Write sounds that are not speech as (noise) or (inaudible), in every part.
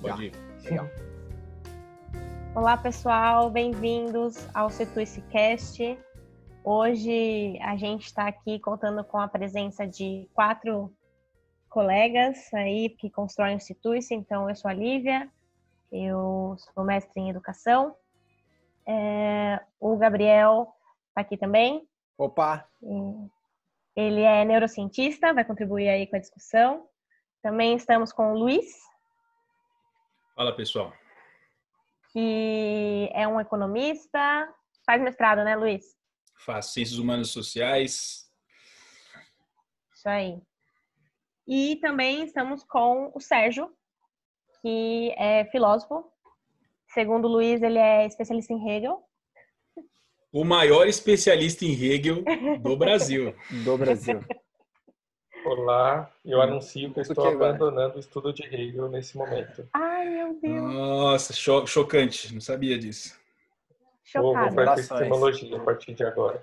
Pode ir. Legal. Olá, pessoal, bem-vindos ao Situice Cast. Hoje a gente está aqui contando com a presença de quatro colegas aí que constroem o Situice. Então, eu sou a Lívia, eu sou mestre em educação. É, o Gabriel está aqui também. Opa! Ele é neurocientista, vai contribuir aí com a discussão. Também estamos com o Luiz. Fala, pessoal. Que é um economista, faz mestrado, né, Luiz? Faz Ciências Humanas e Sociais. Isso aí. E também estamos com o Sérgio, que é filósofo. Segundo o Luiz, ele é especialista em Hegel. O maior especialista em Hegel do Brasil. (laughs) Do Brasil. Olá, eu anuncio que eu estou abandonando o estudo de Hegel nesse momento. Ai, meu Deus. Nossa, cho chocante. Não sabia disso. Vou, vou fazer Corações. epistemologia a partir de agora.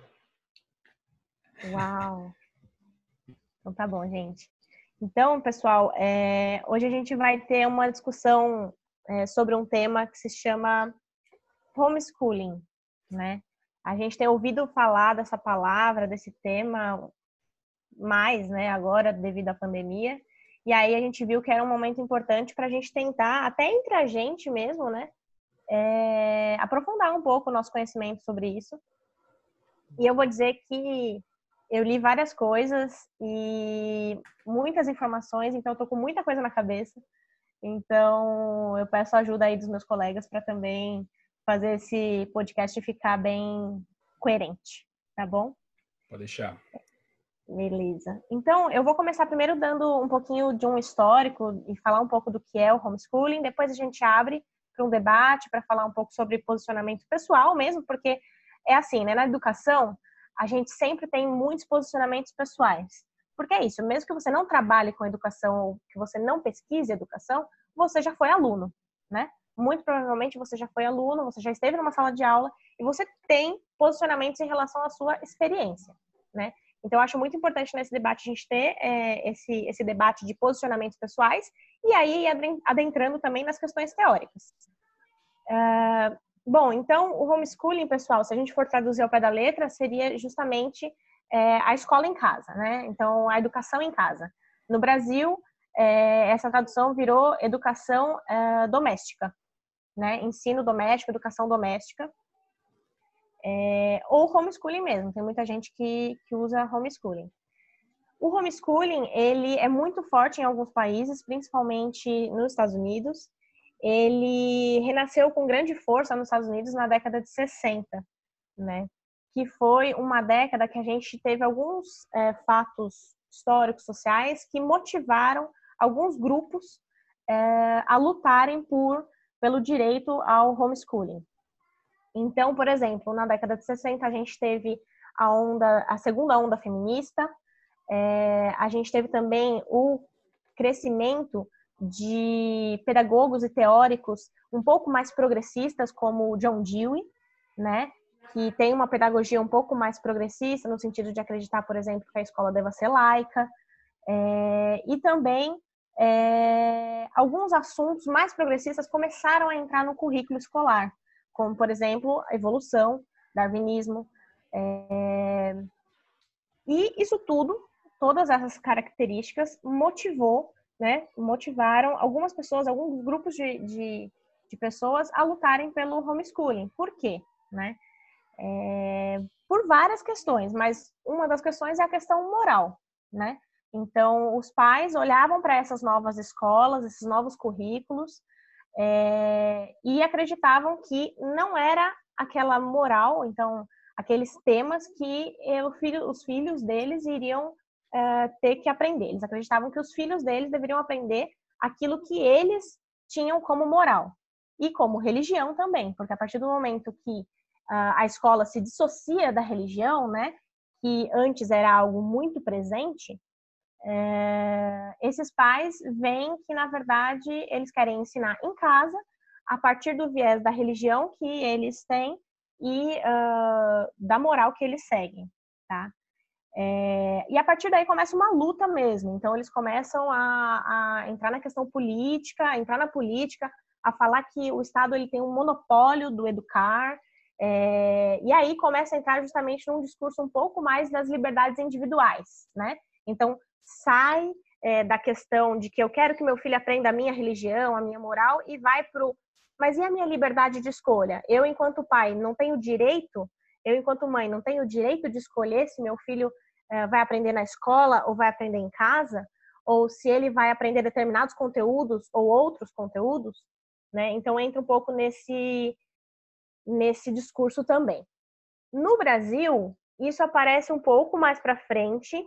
Uau. Então tá bom, gente. Então, pessoal, é, hoje a gente vai ter uma discussão é, sobre um tema que se chama homeschooling, né? A gente tem ouvido falar dessa palavra, desse tema mais, né, agora devido à pandemia. E aí a gente viu que era um momento importante para a gente tentar, até entre a gente mesmo, né, é, aprofundar um pouco o nosso conhecimento sobre isso. E eu vou dizer que eu li várias coisas e muitas informações, então eu tô com muita coisa na cabeça. Então eu peço ajuda aí dos meus colegas para também fazer esse podcast ficar bem coerente, tá bom? Pode deixar. Beleza. Então, eu vou começar primeiro dando um pouquinho de um histórico e falar um pouco do que é o homeschooling. Depois a gente abre para um debate, para falar um pouco sobre posicionamento pessoal mesmo, porque é assim, né? Na educação, a gente sempre tem muitos posicionamentos pessoais. Porque é isso, mesmo que você não trabalhe com educação ou que você não pesquise educação, você já foi aluno, né? Muito provavelmente você já foi aluno, você já esteve numa sala de aula e você tem posicionamentos em relação à sua experiência, né? Então, acho muito importante nesse debate a gente ter é, esse, esse debate de posicionamentos pessoais e aí adentrando também nas questões teóricas. Ah, bom, então, o homeschooling, pessoal, se a gente for traduzir ao pé da letra, seria justamente é, a escola em casa, né? Então, a educação em casa. No Brasil, é, essa tradução virou educação é, doméstica, né? Ensino doméstico, educação doméstica. É, ou homeschooling mesmo, tem muita gente que, que usa homeschooling. O homeschooling, ele é muito forte em alguns países, principalmente nos Estados Unidos. Ele renasceu com grande força nos Estados Unidos na década de 60, né? Que foi uma década que a gente teve alguns é, fatos históricos, sociais, que motivaram alguns grupos é, a lutarem por, pelo direito ao homeschooling. Então, por exemplo, na década de 60 a gente teve a onda, a segunda onda feminista, é, a gente teve também o crescimento de pedagogos e teóricos um pouco mais progressistas, como o John Dewey, né, que tem uma pedagogia um pouco mais progressista no sentido de acreditar, por exemplo, que a escola deva ser laica, é, e também é, alguns assuntos mais progressistas começaram a entrar no currículo escolar, como, por exemplo, a evolução, darwinismo. É... E isso tudo, todas essas características, motivou, né, motivaram algumas pessoas, alguns grupos de, de, de pessoas a lutarem pelo homeschooling. Por quê? Né? É... Por várias questões, mas uma das questões é a questão moral, né? Então, os pais olhavam para essas novas escolas, esses novos currículos, é, e acreditavam que não era aquela moral, então, aqueles temas que filho, os filhos deles iriam é, ter que aprender. Eles acreditavam que os filhos deles deveriam aprender aquilo que eles tinham como moral e como religião também, porque a partir do momento que uh, a escola se dissocia da religião, né, que antes era algo muito presente, é, esses pais veem que, na verdade, eles querem ensinar em casa, a partir do viés da religião que eles têm e uh, da moral que eles seguem, tá? É, e a partir daí começa uma luta mesmo. Então eles começam a, a, entrar na questão política, a entrar na política, a falar que o Estado ele tem um monopólio do educar. É, e aí começa a entrar justamente num discurso um pouco mais das liberdades individuais, né? Então sai é, da questão de que eu quero que meu filho aprenda a minha religião, a minha moral e vai pro mas e a minha liberdade de escolha? Eu, enquanto pai, não tenho direito, eu, enquanto mãe, não tenho direito de escolher se meu filho é, vai aprender na escola ou vai aprender em casa, ou se ele vai aprender determinados conteúdos ou outros conteúdos, né? Então entra um pouco nesse nesse discurso também. No Brasil, isso aparece um pouco mais para frente,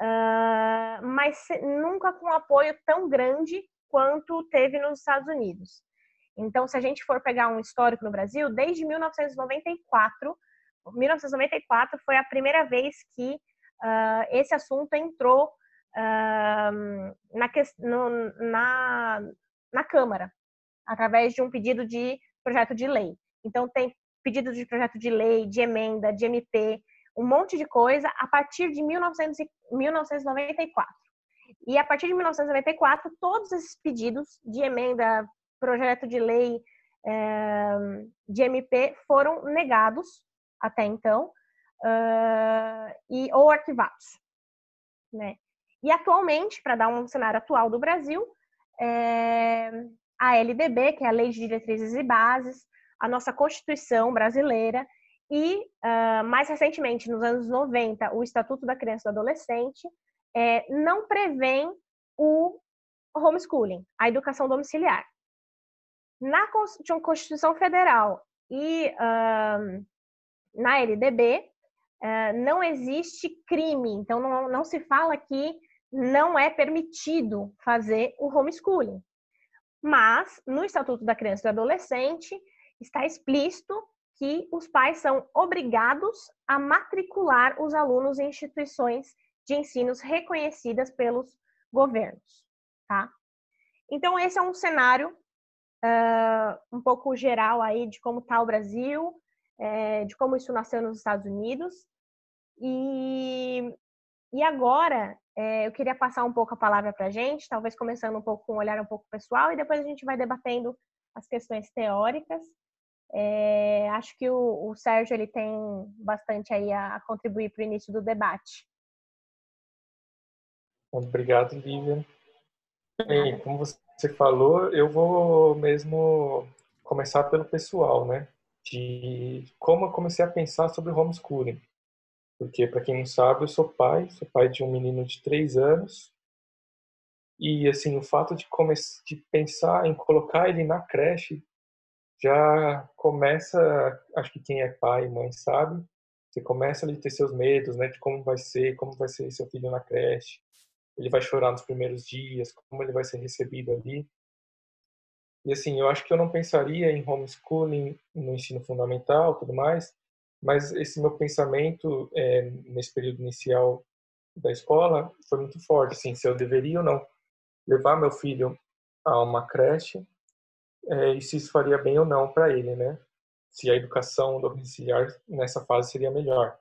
uh, mas nunca com apoio tão grande quanto teve nos Estados Unidos. Então, se a gente for pegar um histórico no Brasil, desde 1994, 1994 foi a primeira vez que uh, esse assunto entrou uh, na, no, na, na Câmara, através de um pedido de projeto de lei. Então, tem pedido de projeto de lei, de emenda, de MP, um monte de coisa a partir de 1900, 1994. E a partir de 1994, todos esses pedidos de emenda, projeto de lei é, de MP foram negados até então uh, e ou arquivados, né? E atualmente, para dar um cenário atual do Brasil, é, a LDB, que é a Lei de Diretrizes e Bases, a nossa Constituição brasileira e, uh, mais recentemente, nos anos 90, o Estatuto da Criança e do Adolescente, é, não prevêem o homeschooling, a educação domiciliar. Na Constituição Federal e uh, na LDB, uh, não existe crime, então não, não se fala que não é permitido fazer o homeschooling. Mas, no Estatuto da Criança e do Adolescente, está explícito que os pais são obrigados a matricular os alunos em instituições de ensinos reconhecidas pelos governos, tá? Então, esse é um cenário uh, um pouco geral aí de como está o Brasil, é, de como isso nasceu nos Estados Unidos. E, e agora, é, eu queria passar um pouco a palavra para a gente, talvez começando um pouco com um olhar um pouco pessoal, e depois a gente vai debatendo as questões teóricas. É, acho que o, o, Sérgio ele tem bastante aí a, a contribuir para o início do debate. Obrigado, Lívia. Bem, como você falou, eu vou mesmo começar pelo pessoal, né? De como eu comecei a pensar sobre homeschooling. Porque, para quem não sabe, eu sou pai, sou pai de um menino de três anos. E, assim, o fato de, de pensar em colocar ele na creche já começa, acho que quem é pai e mãe sabe, você começa a ter seus medos, né, de como vai ser, como vai ser seu filho na creche. Ele vai chorar nos primeiros dias, como ele vai ser recebido ali. E assim, eu acho que eu não pensaria em homeschooling no ensino fundamental, tudo mais, mas esse meu pensamento é, nesse período inicial da escola foi muito forte, assim, se eu deveria ou não levar meu filho a uma creche é, e se isso faria bem ou não para ele, né? Se a educação domiciliar nessa fase seria melhor.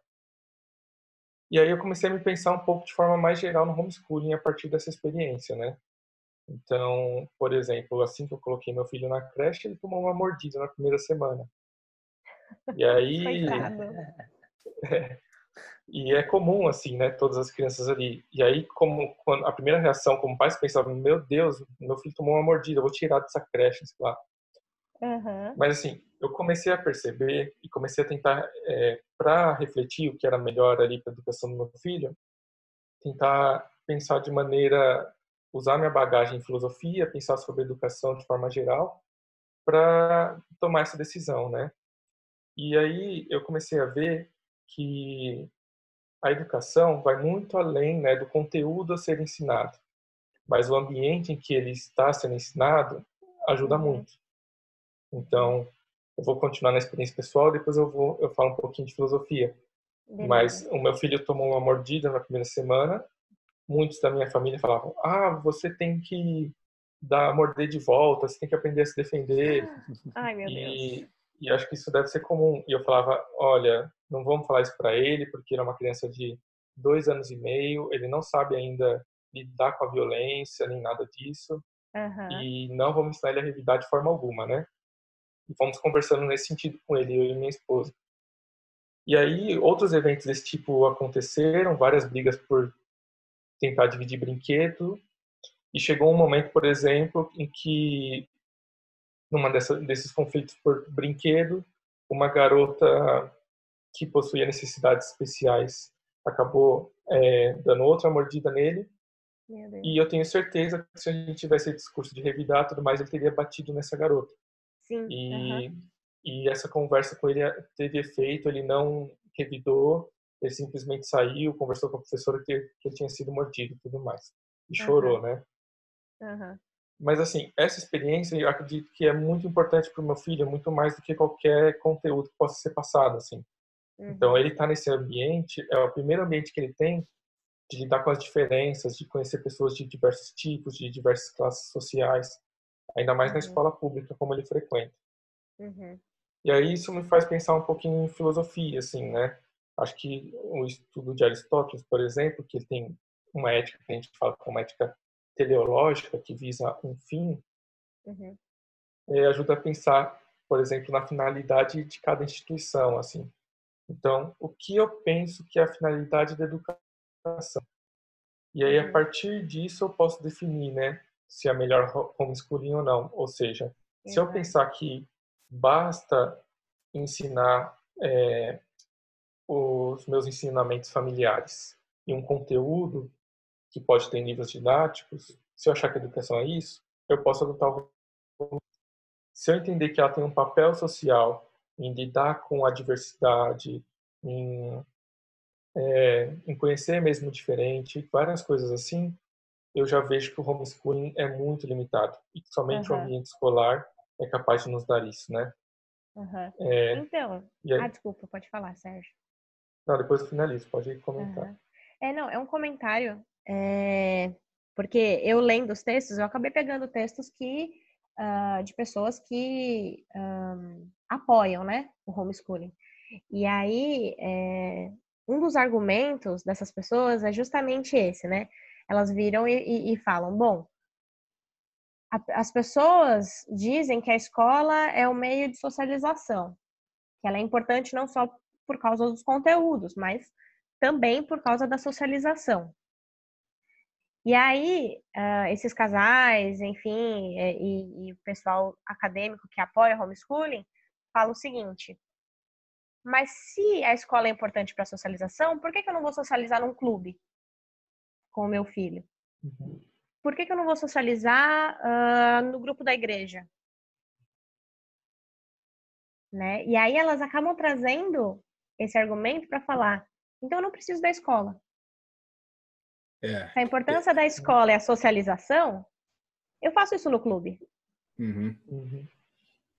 E aí eu comecei a me pensar um pouco de forma mais geral no homeschooling a partir dessa experiência, né? Então, por exemplo, assim que eu coloquei meu filho na creche, ele tomou uma mordida na primeira semana. E aí. (laughs) (laughs) é, e é comum, assim, né? Todas as crianças ali. E aí, como quando, a primeira reação como pais pensavam: meu Deus, meu filho tomou uma mordida, eu vou tirar dessa creche, sei lá. Uhum. Mas, assim, eu comecei a perceber e comecei a tentar, é, para refletir o que era melhor ali para a educação do meu filho, tentar pensar de maneira. usar minha bagagem em filosofia, pensar sobre educação de forma geral, para tomar essa decisão, né? E aí eu comecei a ver que a educação vai muito além né, do conteúdo a ser ensinado, mas o ambiente em que ele está sendo ensinado ajuda uhum. muito. Então, eu vou continuar na experiência pessoal, depois eu vou eu falo um pouquinho de filosofia. Beleza. Mas o meu filho tomou uma mordida na primeira semana. Muitos da minha família falavam: "Ah, você tem que dar morder de volta, você tem que aprender a se defender". (laughs) Ai, meu e, Deus. E acho que isso deve ser comum. E eu falava, olha, não vamos falar isso para ele, porque ele é uma criança de dois anos e meio, ele não sabe ainda lidar com a violência, nem nada disso. Uhum. E não vamos ensinar ele a revidar de forma alguma, né? E fomos conversando nesse sentido com ele, eu e minha esposa. E aí, outros eventos desse tipo aconteceram, várias brigas por tentar dividir brinquedo. E chegou um momento, por exemplo, em que, numa dessa, desses conflitos por brinquedo, uma garota que possuía necessidades especiais acabou é, dando outra mordida nele. E eu tenho certeza que se a gente tivesse discurso de revidar tudo mais, ele teria batido nessa garota. Sim. E, uhum. e essa conversa com ele teve efeito, ele não revidou, ele simplesmente saiu, conversou com a professora que, que ele tinha sido mordido e tudo mais. E uhum. chorou, né? Uhum. Mas, assim, essa experiência eu acredito que é muito importante para o meu filho, muito mais do que qualquer conteúdo que possa ser passado, assim. Uhum. Então, ele está nesse ambiente, é o primeiro ambiente que ele tem de lidar com as diferenças, de conhecer pessoas de diversos tipos, de diversas classes sociais, ainda mais uhum. na escola pública como ele frequenta. Uhum. E aí isso me faz pensar um pouquinho em filosofia, assim, né? Acho que o estudo de Aristóteles, por exemplo, que tem uma ética que a gente fala como ética teleológica, que visa um fim, uhum. é, ajuda a pensar, por exemplo, na finalidade de cada instituição, assim. Então, o que eu penso que é a finalidade da educação? E aí, a uhum. partir disso, eu posso definir, né, se é melhor homeschooling ou não. Ou seja, se eu pensar que basta ensinar é, os meus ensinamentos familiares e um conteúdo que pode ter níveis didáticos, se eu achar que a educação é isso, eu posso adotar o se eu entender que ela tem um papel social em lidar com a diversidade, em, é, em conhecer mesmo diferente, várias coisas assim, eu já vejo que o homeschooling é muito limitado e que somente uhum. o ambiente escolar é capaz de nos dar isso, né? Uhum. É, então, aí... ah, desculpa, pode falar, Sérgio. Não, depois eu finalizo, pode comentar. Uhum. É, não, é um comentário, é, porque eu lendo os textos, eu acabei pegando textos que uh, de pessoas que um, apoiam, né, o homeschooling. E aí, é, um dos argumentos dessas pessoas é justamente esse, né? Elas viram e, e, e falam, bom, as pessoas dizem que a escola é o meio de socialização, que ela é importante não só por causa dos conteúdos, mas também por causa da socialização. E aí, uh, esses casais, enfim, é, e, e, o pessoal acadêmico que apoia homeschooling, fala o seguinte: mas se a escola é importante para a socialização, por que, que eu não vou socializar num clube com o meu filho? Uhum por que, que eu não vou socializar uh, no grupo da igreja? Né? E aí elas acabam trazendo esse argumento para falar, então eu não preciso da escola. É. A importância é. da escola é a socialização, eu faço isso no clube. Uhum. Uhum.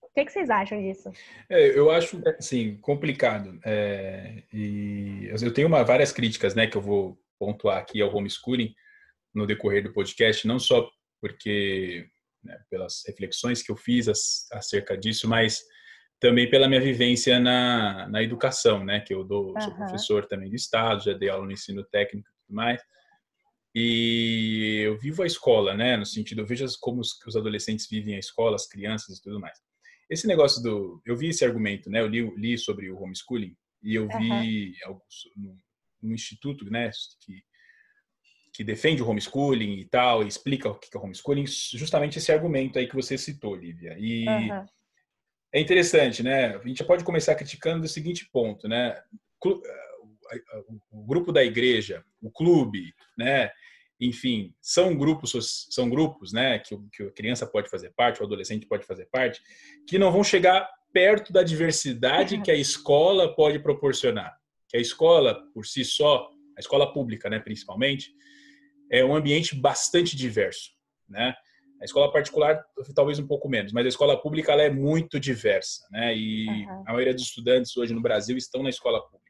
O que, que, vocês acham disso? É, eu acho, assim, complicado. É, e eu tenho uma, várias críticas, né, que eu vou pontuar aqui ao homeschooling, no decorrer do podcast, não só porque né, pelas reflexões que eu fiz acerca disso, mas também pela minha vivência na, na educação, né? Que eu dou, sou professor também do estado, já dei aula no ensino técnico e tudo mais. E eu vivo a escola, né? No sentido, eu vejo como os, os adolescentes vivem a escola, as crianças e tudo mais. Esse negócio do, eu vi esse argumento, né? Eu li, li sobre o homeschooling e eu vi uhum. no instituto, né? Que que defende o homeschooling e tal, e explica o que é homeschooling, justamente esse argumento aí que você citou, Lívia. E uhum. é interessante, né? A gente pode começar criticando do seguinte ponto, né? O grupo da igreja, o clube, né? Enfim, são grupos, são grupos, né? Que, que a criança pode fazer parte, o adolescente pode fazer parte, que não vão chegar perto da diversidade que a escola pode proporcionar. Que a escola, por si só, a escola pública, né, principalmente, é um ambiente bastante diverso, né? A escola particular talvez um pouco menos, mas a escola pública ela é muito diversa, né? E uhum. a maioria dos estudantes hoje no Brasil estão na escola pública.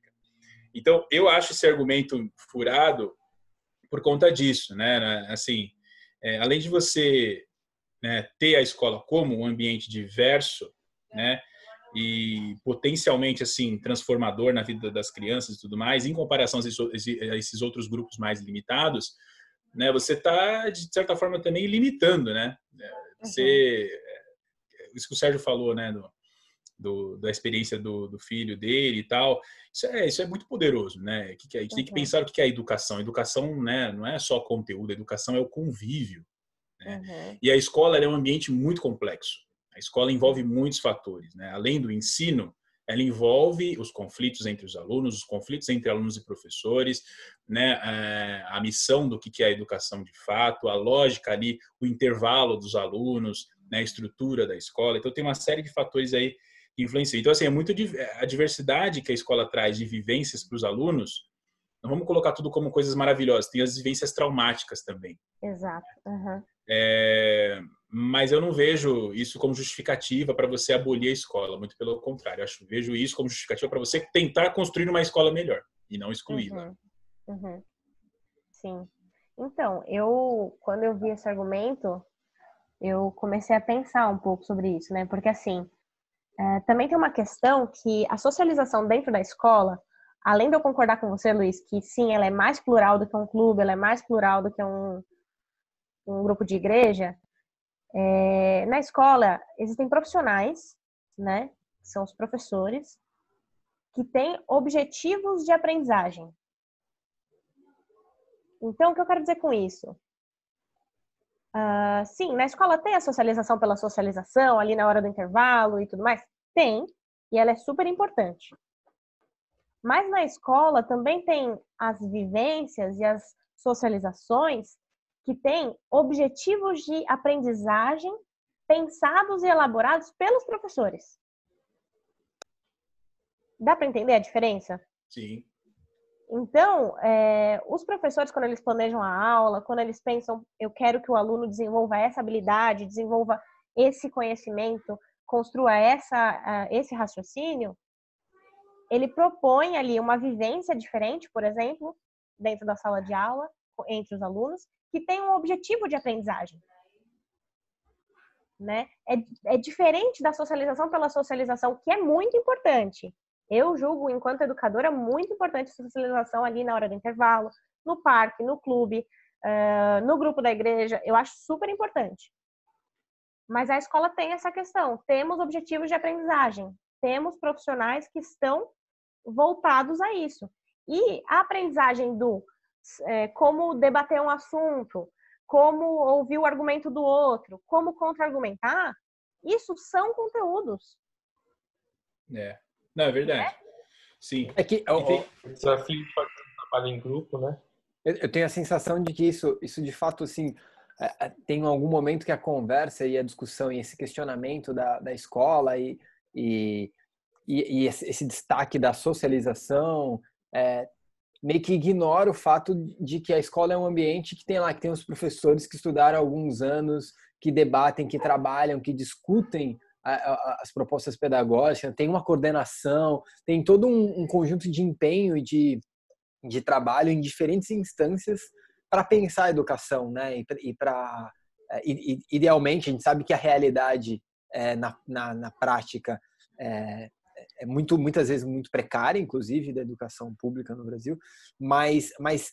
Então, eu acho esse argumento furado por conta disso, né? Assim, é, além de você né, ter a escola como um ambiente diverso, né? e potencialmente assim transformador na vida das crianças e tudo mais, em comparação a esses outros grupos mais limitados, né? Você está de certa forma também limitando, né? Você, uhum. isso que o Sérgio falou, né? Do, do, da experiência do, do, filho dele e tal. Isso é, isso é muito poderoso, né? Que que é, a gente tem que pensar o que é a educação. A educação né, não é só conteúdo, a educação é o convívio. Né? Uhum. E a escola é um ambiente muito complexo. A escola envolve muitos fatores. Né? Além do ensino, ela envolve os conflitos entre os alunos, os conflitos entre alunos e professores, né, é, a missão do que é a educação de fato, a lógica ali, o intervalo dos alunos, né, a estrutura da escola. Então tem uma série de fatores aí que influenciam. Então assim é muito a diversidade que a escola traz de vivências para os alunos. Não vamos colocar tudo como coisas maravilhosas. Tem as vivências traumáticas também. Exato. Uhum. É, mas eu não vejo isso como justificativa para você abolir a escola, muito pelo contrário, eu acho, vejo isso como justificativa para você tentar construir uma escola melhor e não excluí-la. Uhum. Uhum. Sim. Então, eu, quando eu vi esse argumento, eu comecei a pensar um pouco sobre isso, né? Porque, assim, é, também tem uma questão que a socialização dentro da escola, além de eu concordar com você, Luiz, que sim, ela é mais plural do que um clube, ela é mais plural do que um, um grupo de igreja, é, na escola existem profissionais, né, que são os professores, que têm objetivos de aprendizagem. Então, o que eu quero dizer com isso? Uh, sim, na escola tem a socialização pela socialização, ali na hora do intervalo e tudo mais? Tem, e ela é super importante. Mas na escola também tem as vivências e as socializações que tem objetivos de aprendizagem pensados e elaborados pelos professores. Dá para entender a diferença? Sim. Então, é, os professores, quando eles planejam a aula, quando eles pensam, eu quero que o aluno desenvolva essa habilidade, desenvolva esse conhecimento, construa essa, esse raciocínio, ele propõe ali uma vivência diferente, por exemplo, dentro da sala de aula, entre os alunos, que tem um objetivo de aprendizagem. Né? É, é diferente da socialização pela socialização, que é muito importante. Eu julgo, enquanto educadora, muito importante a socialização ali na hora do intervalo, no parque, no clube, no grupo da igreja. Eu acho super importante. Mas a escola tem essa questão. Temos objetivos de aprendizagem. Temos profissionais que estão voltados a isso. E a aprendizagem do é, como debater um assunto, como ouvir o argumento do outro, como contra-argumentar, isso são conteúdos. É. Não, é verdade. É? Sim. É que o desafio de fazer um trabalho em grupo, né? Eu, tenho a sensação de que isso, isso de fato, assim, é, é, tem algum momento que a conversa e a discussão e esse questionamento da, da escola e, e, e, esse, destaque da socialização é, meio que ignora o fato de que a escola é um ambiente que tem lá, que tem os professores que estudaram há alguns anos, que debatem, que trabalham, que discutem as propostas pedagógicas, tem uma coordenação, tem todo um, um conjunto de empenho e de, de trabalho em diferentes instâncias para pensar a educação, né? E para é, idealmente a gente sabe que a realidade é, na, na, na prática é, é muito muitas vezes muito precária, inclusive da educação pública no Brasil, mas mas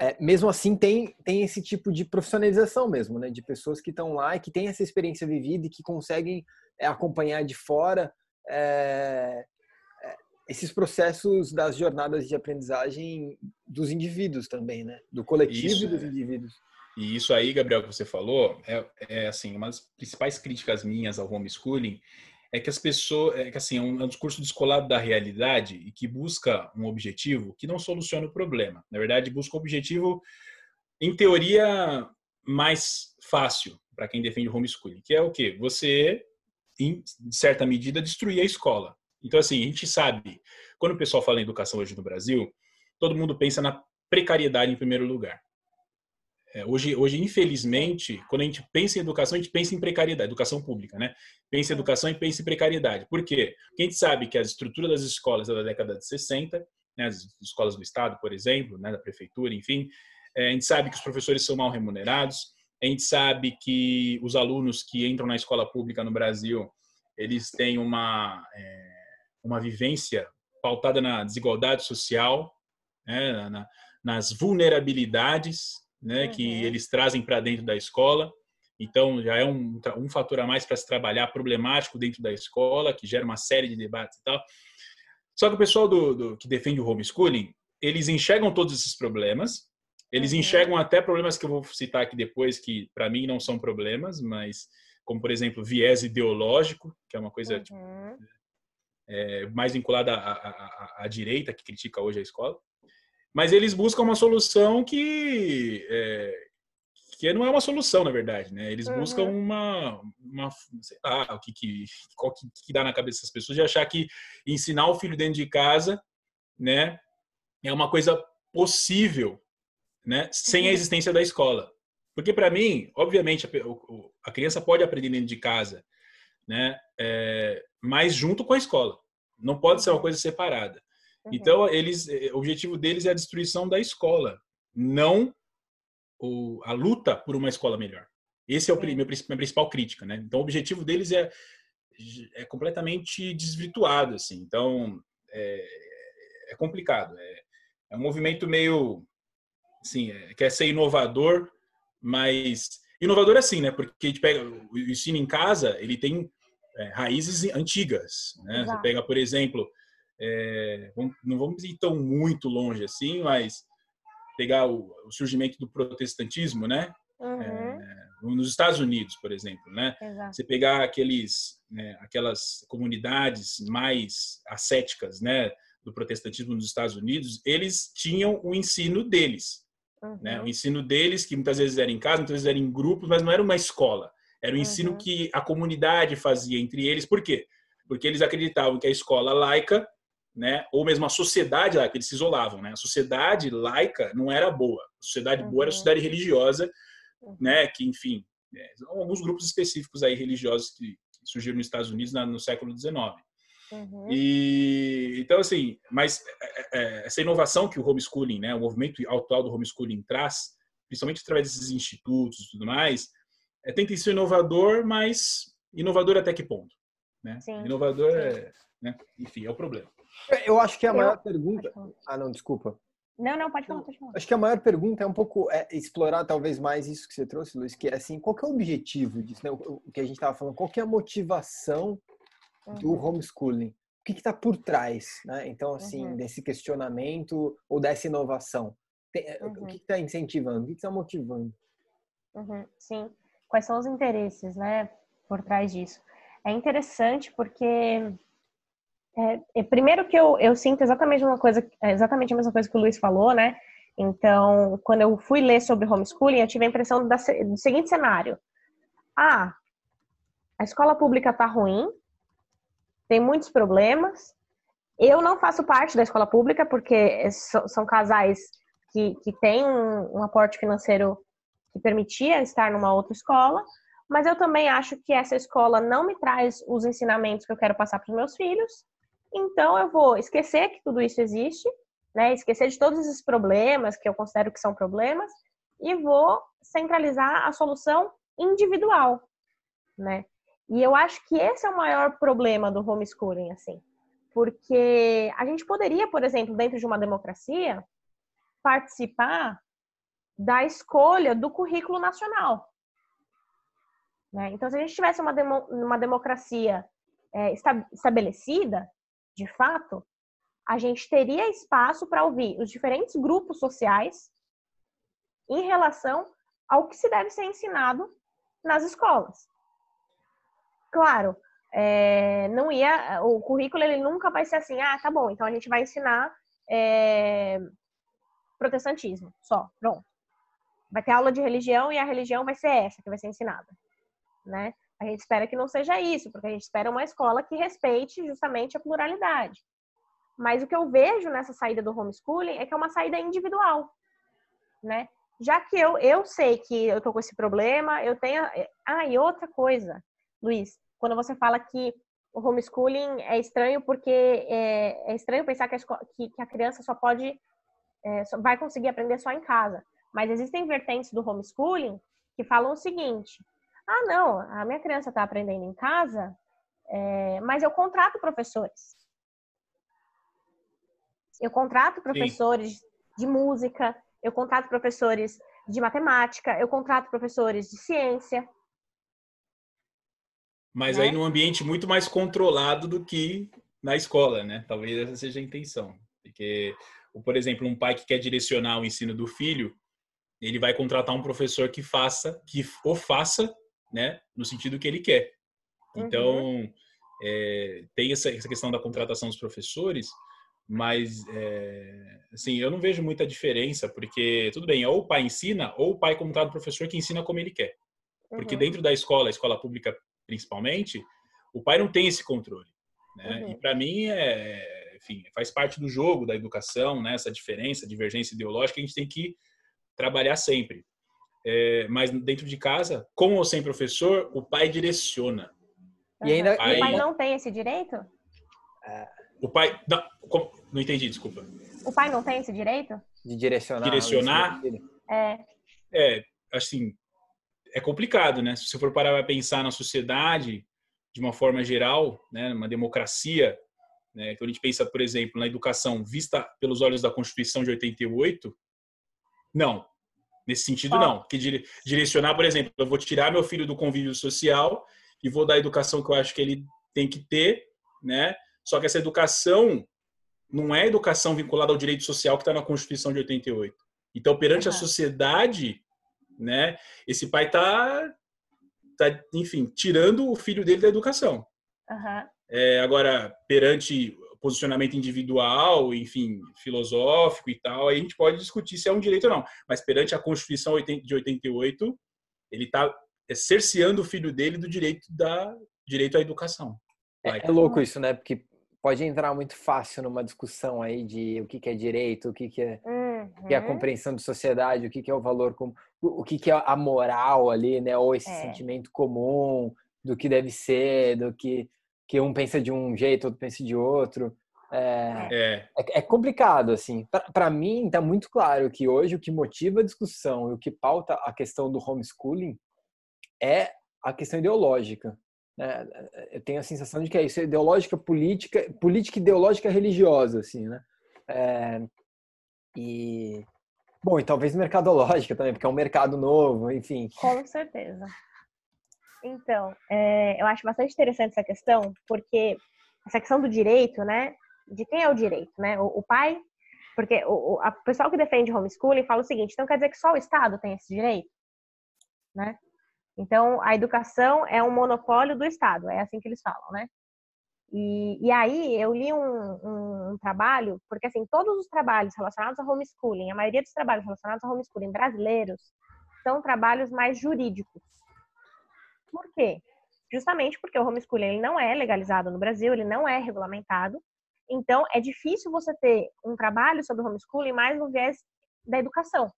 é, mesmo assim tem tem esse tipo de profissionalização mesmo, né, de pessoas que estão lá e que têm essa experiência vivida e que conseguem é, acompanhar de fora é esses processos das jornadas de aprendizagem dos indivíduos também, né, do coletivo Isso, e dos indivíduos. E isso aí, Gabriel, que você falou, é, é assim, uma das principais críticas minhas ao homeschooling é que as pessoas, é que assim, é um, é um discurso descolado da realidade e que busca um objetivo que não soluciona o problema. Na verdade, busca um objetivo, em teoria, mais fácil para quem defende o homeschooling, que é o quê? Você, em certa medida, destruir a escola. Então, assim, a gente sabe, quando o pessoal fala em educação hoje no Brasil, todo mundo pensa na precariedade em primeiro lugar. É, hoje, hoje, infelizmente, quando a gente pensa em educação, a gente pensa em precariedade, educação pública, né? Pensa em educação e pensa em precariedade. Por quê? Porque a gente sabe que a estrutura das escolas é da década de 60, né? as escolas do Estado, por exemplo, né? da prefeitura, enfim, é, a gente sabe que os professores são mal remunerados, a gente sabe que os alunos que entram na escola pública no Brasil eles têm uma, é, uma vivência pautada na desigualdade social, né, na, nas vulnerabilidades né, uhum. que eles trazem para dentro da escola. Então, já é um, um fator a mais para se trabalhar problemático dentro da escola, que gera uma série de debates e tal. Só que o pessoal do, do que defende o homeschooling, eles enxergam todos esses problemas, eles uhum. enxergam até problemas que eu vou citar aqui depois, que para mim não são problemas, mas como, por exemplo, viés ideológico, que é uma coisa tipo, uhum. tipo, é, mais vinculada à, à, à, direita, que critica hoje a escola. Mas eles buscam uma solução que, é, que não é uma solução, na verdade. Né? Eles uhum. buscam uma, uma sei lá, o que, que, qual que, que dá na cabeça das pessoas de achar que ensinar o filho dentro de casa né, é uma coisa possível né, sem a uhum. existência da escola. Porque para mim, obviamente, a, a, criança pode aprender dentro de casa, né, é, mas junto com a escola. Não pode ser uma coisa separada. Uhum. Então, eles, é, o objetivo deles é a destruição da escola, não o, a luta por uma escola melhor. Esse é o meu, minha principal crítica, né? Então, o objetivo deles é, é completamente desvirtuado, assim. Então, é, é complicado. É, é um movimento meio, assim, é, quer ser inovador, mas inovador é assim, né? Porque a gente pega o ensino em casa, ele tem é, raízes antigas, né? Você pega, por exemplo, é, não vamos ir tão muito longe assim, mas pegar o, o surgimento do protestantismo, né? Uhum. É, nos Estados Unidos, por exemplo, né? Exato. Você pegar aqueles, né, aquelas comunidades mais ascéticas, né, do protestantismo nos Estados Unidos, eles tinham o ensino deles, uhum. né? O ensino deles que muitas vezes era em casa, muitas vezes era em grupos, mas não era uma escola. Era o ensino uhum. que a comunidade fazia entre eles. Por quê? Porque eles acreditavam que a escola laica né? Ou mesmo a sociedade laica, eles se isolavam, né? A sociedade laica não era boa. A sociedade uhum. boa era a sociedade religiosa, né? Que, enfim, é, alguns grupos específicos aí religiosos que, que surgiram nos Estados Unidos na, no século XIX. Uhum. E então assim, mas é, é, essa inovação que o homeschooling, né, o movimento atual do homeschooling traz, principalmente através desses institutos e tudo mais, é, tenta ser inovador, mas inovador até que ponto, né? Sim. Inovador Sim. é, né? enfim, é o problema. Eu acho que a maior pergunta. Ah, não, desculpa. Não, não, pode falar, pode falar. Acho que a maior pergunta é um pouco é, explorar talvez mais isso que você trouxe, Luiz, que é assim, qual que é o objetivo disso, né? O, o que a gente estava falando, qual que é a motivação do uhum. homeschooling? O que está por trás, né? Então, assim, uhum. desse questionamento ou dessa inovação? Eh, uhum. O que está incentivando? O que está motivando? Uhum. Sim. Quais são os interesses, né, por trás disso? É interessante porque é, é, primeiro que eu, eu sinto exatamente uma coisa, é exatamente a mesma coisa que o Luiz falou, né? Então, quando eu fui ler sobre homeschooling, eu tive a impressão da, do seguinte cenário: ah, a escola pública tá ruim, tem muitos problemas. Eu não faço parte da escola pública porque são casais que, que têm um, um aporte financeiro que permitia estar numa outra escola, mas eu também acho que essa escola não me traz os ensinamentos que eu quero passar para os meus filhos então eu vou esquecer que tudo isso existe, né? Esquecer de todos esses problemas que eu considero que são problemas e vou centralizar a solução individual, né? E eu acho que esse é o maior problema do homeschooling, assim, porque a gente poderia, por exemplo, dentro de uma democracia, participar da escolha do currículo nacional. Né? Então, se a gente tivesse uma, demo, uma democracia é, estabelecida, de fato, a gente teria espaço para ouvir os diferentes grupos sociais em relação ao que se deve ser ensinado nas escolas. Claro, é, não ia, o currículo ele nunca vai ser assim, ah, tá bom, então a gente vai ensinar é, protestantismo, só, pronto. Vai ter aula de religião e a religião vai ser essa que vai ser ensinada, né? A gente espera que não seja isso, porque a gente espera uma escola que respeite justamente a pluralidade. Mas o que eu vejo nessa saída do homeschooling é que é uma saída individual, né? Já que eu, eu sei que eu tô com esse problema, eu tenho. Ah, e outra coisa, Luiz, quando você fala que o homeschooling é estranho porque é, é estranho pensar que a, escola, que, que a, criança só pode, é, só vai conseguir aprender só em casa. Mas existem vertentes do homeschooling que falam o seguinte: ah, não, a minha criança está aprendendo em casa É, mas eu contrato professores. Eu contrato professores Sim. de música, eu contrato professores de matemática, eu contrato professores de ciência. Mas né? aí num ambiente muito mais controlado do que na escola, né? Talvez essa seja a intenção. Porque, por exemplo, um pai que quer direcionar o ensino do filho, ele vai contratar um professor que faça, que o faça, né, no sentido que ele quer. Então, uhum. é, tem essa, essa, questão da contratação dos professores, mas, é, assim, eu não vejo muita diferença, porque, tudo bem, ou o pai ensina, ou o pai contrata o professor que ensina como ele quer. Porque uhum. dentro da escola, a escola pública principalmente, o pai não tem esse controle. Né? Uhum. E para mim, é, enfim, faz parte do jogo da educação, né? essa diferença, divergência ideológica, a gente tem que trabalhar sempre. É, mas dentro de casa, com ou sem professor, o pai direciona. E ainda, o pai, o pai não tem esse direito? O pai. Não, não entendi, desculpa. O pai não tem esse direito? De direcionar. Direcionar? É. É, assim, é complicado, né? Se você for parar para pensar na sociedade, de uma forma geral, né, uma democracia, né, quando a gente pensa, por exemplo, na educação vista pelos olhos da Constituição de 88, não. Nesse sentido, não. Que direcionar, por exemplo, eu vou tirar meu filho do convívio social e vou dar a educação que eu acho que ele tem que ter, né? Só que essa educação não é educação vinculada ao direito social que está na Constituição de 88. Então, perante uhum. a sociedade, né, esse pai está, tá, enfim, tirando o filho dele da educação. Uhum. É, agora, perante posicionamento individual, enfim, filosófico e tal, aí a gente pode discutir se é um direito ou não. Mas perante a Constituição de 88, ele está é, cerceando o filho dele do direito da direito à educação. É, é, louco isso, né? Porque pode entrar muito fácil numa discussão aí de o que, que é direito, o que, que, é, uhum. que é a uhum. compreensão de sociedade, o que, que é o valor comum, o que, que é a moral ali, né? Ou esse é. sentimento comum do que deve ser, do que que um pensa de um jeito, outro pensa de outro. É, é. é, é complicado, assim. Para mim, está muito claro que hoje o que motiva a discussão e o que pauta a questão do homeschooling é a questão ideológica. Né? Eu tenho a sensação de que é isso, é ideológica, política, política ideológica religiosa, assim, né? E bom, e talvez mercadológica também, porque é um mercado novo, enfim. Com certeza. Então, é, eu acho bastante interessante essa questão, porque essa questão do direito, né? De quem é o direito, né? O, o pai, porque o, o pessoal que defende homeschooling fala o seguinte: então quer dizer que só o Estado tem esse direito, né? Então, a educação é um monopólio do Estado, é assim que eles falam, né? E, e aí, eu li um, um, um, trabalho, porque assim, todos os trabalhos relacionados a homeschooling, a maioria dos trabalhos relacionados a homeschooling brasileiros, são trabalhos mais jurídicos. Por quê? Justamente porque o homeschooling ele não é legalizado no Brasil, ele não é regulamentado. Então, é difícil você ter um trabalho sobre homeschooling mais no viés da educação,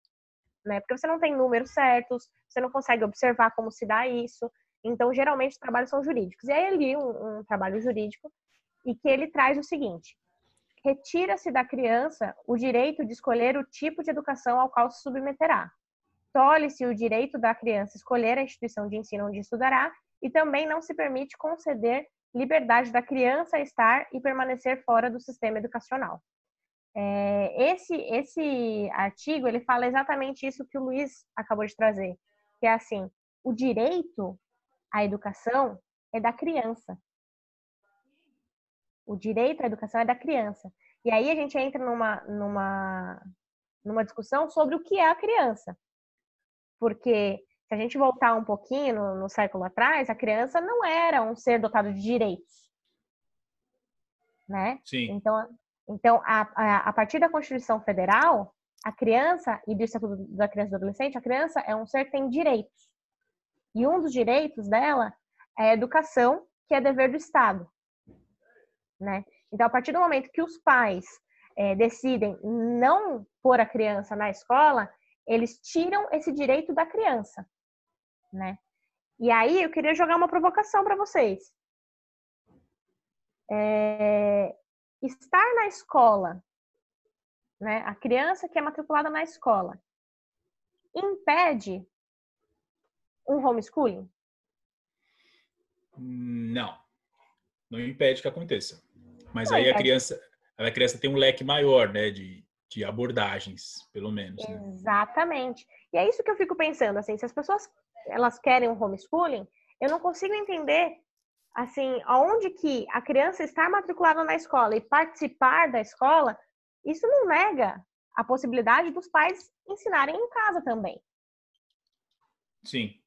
né? Porque você não tem números certos, você não consegue observar como se dá isso. Então, geralmente, os trabalhos são jurídicos. E aí, eu li um, um trabalho jurídico e que ele traz o seguinte: retira-se da criança o direito de escolher o tipo de educação ao qual se submeterá tolhe-se o direito da criança escolher a instituição de ensino onde estudará e também não se permite conceder liberdade da criança estar e permanecer fora do sistema educacional. É, esse, esse artigo ele fala exatamente isso que o Luiz acabou de trazer, que é assim, o direito à educação é da criança. O direito à educação é da criança. E aí a gente entra numa, numa, numa discussão sobre o que é a criança. Porque se a gente voltar um pouquinho no, no século atrás, a criança não era um ser dotado de direitos. Né? Sim. Então, então a, a, a partir da Constituição Federal, a criança, e do Estatuto da Criança e do Adolescente, a criança é um ser que tem direitos. E um dos direitos dela é a educação, que é dever do Estado. Né? Então, a partir do momento que os pais é, decidem não pôr a criança na escola, eles tiram esse direito da criança, né? E aí eu queria jogar uma provocação para vocês. É, estar na escola, né? A criança que é matriculada na escola impede um homeschooling? Não. não impede que aconteça. Mas não aí impede. a criança, a criança tem um leque maior, né, de, de abordagens, pelo menos. Né? Exatamente. E é isso que eu fico pensando, assim, se as pessoas elas querem um homeschooling, eu não consigo entender assim, aonde que a criança estar matriculada na escola e participar da escola, isso não nega a possibilidade dos pais ensinarem em casa também. Sim.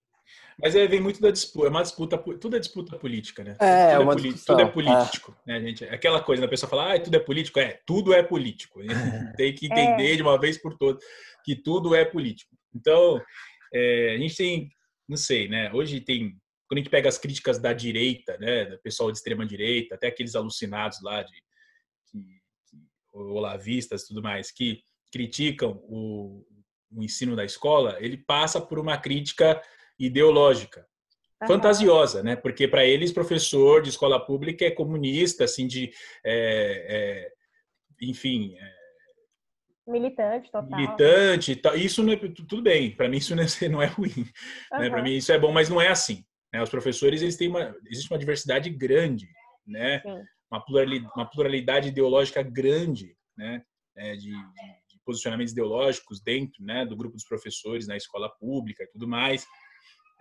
Mas aí vem muito da disputa, é uma disputa, tudo é disputa política, né? É, tudo, é, uma é, tudo é político, é. né, gente? Aquela coisa, a pessoa fala, ah, tudo é político, é, tudo é político. (laughs) tem que entender é. de uma vez por todas que tudo é político. Então, é, a gente tem, não sei, né? Hoje tem, quando a gente pega as críticas da direita, né, do pessoal de extrema direita, até aqueles alucinados lá de que, olavistas, tudo mais, que criticam o, o ensino da escola, ele passa por uma crítica ideológica, uhum. fantasiosa, né? Porque para eles professor de escola pública é comunista, assim de, é, é, enfim, é, militante total. Militante, tal. isso não é tudo bem. Para mim isso não é, (laughs) é ruim. Uhum. Né? Para mim isso é bom, mas não é assim. Né? Os professores eles têm uma existe uma diversidade grande, né? Uma pluralidade, uma pluralidade ideológica grande, né? É, de, de posicionamentos ideológicos dentro né, do grupo dos professores na escola pública e tudo mais.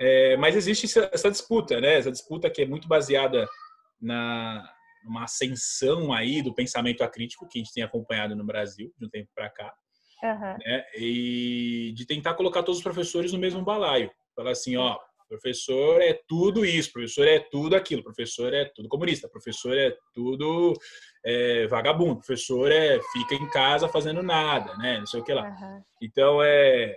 É, mas existe essa disputa, né? Essa disputa que é muito baseada na uma ascensão aí do pensamento acrítico que a gente tem acompanhado no Brasil de um tempo para cá, uhum. né? E de tentar colocar todos os professores no mesmo balaio, falar assim, ó, professor é tudo isso, professor é tudo aquilo, professor é tudo comunista, professor é tudo é, vagabundo, professor é fica em casa fazendo nada, né? Não sei o que lá. Uhum. Então é, é,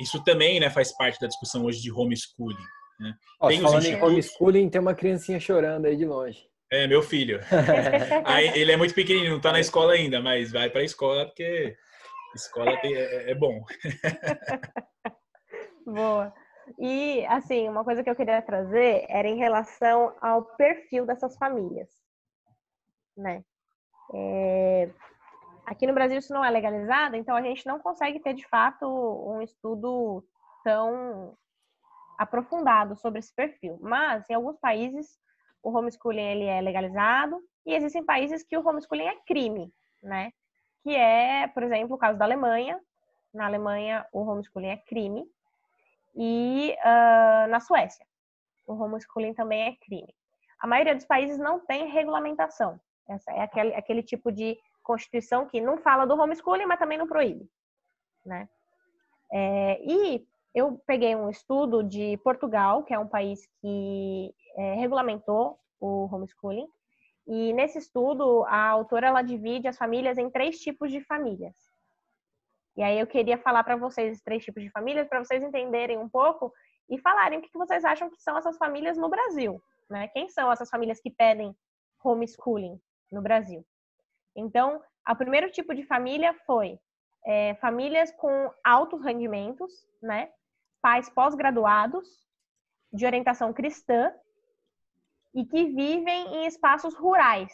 isso também, né, faz parte da discussão hoje de homeschooling. Né? Ó, tem falando em homeschooling, tem uma criancinha chorando aí de longe. É, meu filho. (laughs) aí, ele é muito pequenininho, não está na escola ainda, mas vai para a escola porque escola tem, é, é bom. (laughs) Boa. E, assim, uma coisa que eu queria trazer era em relação ao perfil dessas famílias, né? É... Aqui no Brasil isso não é legalizado, então a gente não consegue ter, de fato, um estudo tão aprofundado sobre esse perfil. Mas, em alguns países, o homeschooling ele é legalizado e existem países que o homeschooling é crime, né? Que é, por exemplo, o caso da Alemanha. Na Alemanha, o homeschooling é crime e uh, na Suécia. O homeschooling também é crime. A maioria dos países não tem regulamentação. Essa é aquele, aquele tipo de constituição que não fala do homeschooling, mas também não proíbe. Né? É, e eu peguei um estudo de Portugal, que é um país que é, regulamentou o homeschooling, e nesse estudo a autora ela divide as famílias em três tipos de famílias. E aí eu queria falar para vocês esses três tipos de famílias, para vocês entenderem um pouco e falarem o que vocês acham que são essas famílias no Brasil. Né? Quem são essas famílias que pedem homeschooling no Brasil? Então, o primeiro tipo de família foi é, famílias com altos rendimentos, né? pais pós-graduados, de orientação cristã, e que vivem em espaços rurais.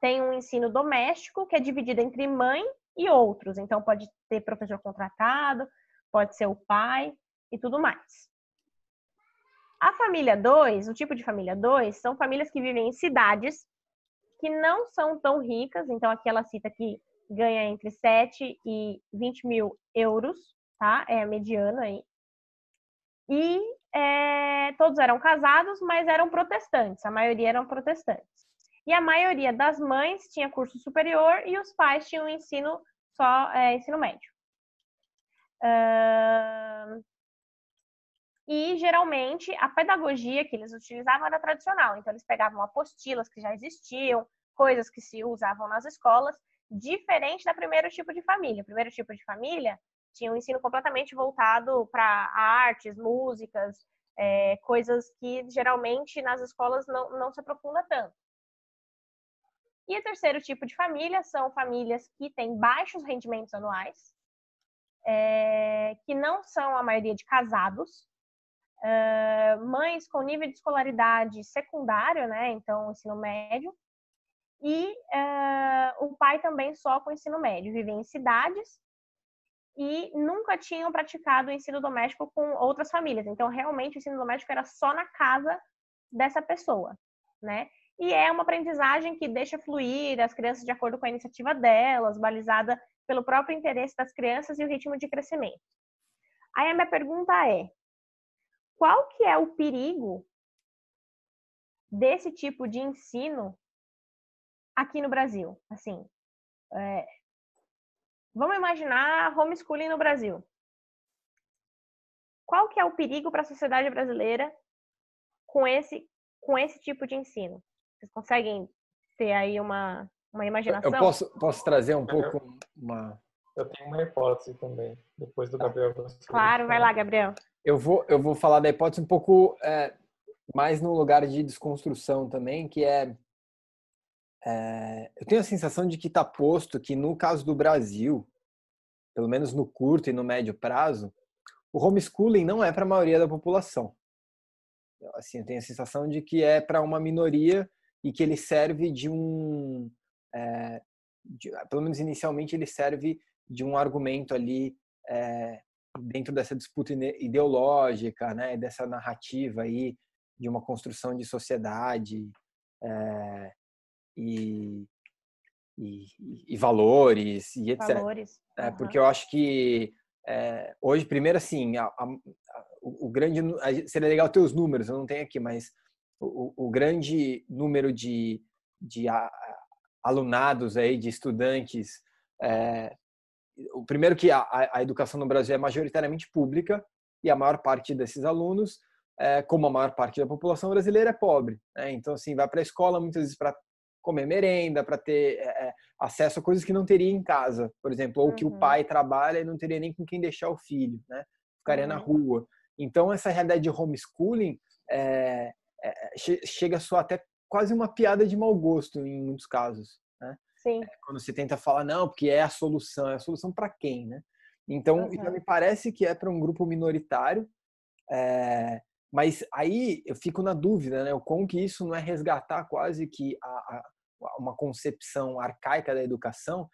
Tem um ensino doméstico, que é dividido entre mãe e outros. Então, pode ter professor contratado, pode ser o pai e tudo mais. A família 2, o tipo de família 2, são famílias que vivem em cidades que não são tão ricas. Então, aqui ela cita que ganha entre 7 e 20 mil euros, tá? É a mediana aí. E é, todos eram casados, mas eram protestantes. A maioria eram protestantes. E a maioria das mães tinha curso superior e os pais tinham ensino só é, ensino médio. E geralmente a pedagogia que eles utilizavam era tradicional, então eles pegavam apostilas que já existiam, coisas que se usavam nas escolas, diferente da primeiro tipo de família. O primeiro tipo de família tinha um ensino completamente voltado para artes, músicas, é, coisas que geralmente nas escolas não, não se aprofunda tanto. E o terceiro tipo de família são famílias que têm baixos rendimentos anuais, é, que não são a maioria de casados, é, mães com nível de escolaridade secundário, né, então ensino médio, e é, o pai também só com ensino médio, vivem em cidades e nunca tinham praticado o ensino doméstico com outras famílias. Então, realmente, o ensino doméstico era só na casa dessa pessoa, né? E é uma aprendizagem que deixa fluir as crianças de acordo com a iniciativa delas, balizada pelo próprio interesse das crianças e o ritmo de crescimento. Aí a minha pergunta é: qual que é o perigo desse tipo de ensino aqui no Brasil? Assim, é, vamos imaginar homeschooling no Brasil. Qual que é o perigo para a sociedade brasileira com esse com esse tipo de ensino? Vocês conseguem ter aí uma, uma imaginação? Eu posso, posso trazer um pouco uma. Eu tenho uma hipótese também, depois do tá. Gabriel. Claro, vai lá, Gabriel. Eu vou, eu vou falar da hipótese um pouco é, mais no lugar de desconstrução também, que é, é eu tenho a sensação de que está posto que no caso do Brasil, pelo menos no curto e no médio prazo, o homeschooling não é para a maioria da população. Assim, eu tenho a sensação de que é para uma minoria e que ele serve de um, é, de, pelo menos inicialmente ele serve de um argumento ali é, dentro dessa disputa ideológica, né, dessa narrativa aí de uma construção de sociedade é, e, e, e, valores e etc. Valores. É, porque eu acho que é, hoje, primeiro assim, a, a, o, o, grande seria legal ter os números, eu não tenho aqui, mas o, o grande número de, de alunados aí, de estudantes. É, o primeiro que a, a, educação no Brasil é majoritariamente pública e a maior parte desses alunos, é, como a maior parte da população brasileira, é pobre. Né? Então, assim, vai para a escola muitas vezes para comer merenda, para ter é, é, acesso a coisas que não teria em casa, por exemplo, ou uhum. que o uhum. pai trabalha e não teria nem com quem deixar o filho, né? Ficaria uhum. na rua. Então, essa realidade de homeschooling é, é, chega a soar até quase uma piada de mau gosto em muitos casos. Sim. É, quando você tenta falar, não, porque é a solução, é a solução para quem, né? Então, uhum. então, me parece que é para um grupo minoritário, é, mas aí eu fico na dúvida, né? O quão que isso não é resgatar quase que a, a, uma concepção arcaica da educação,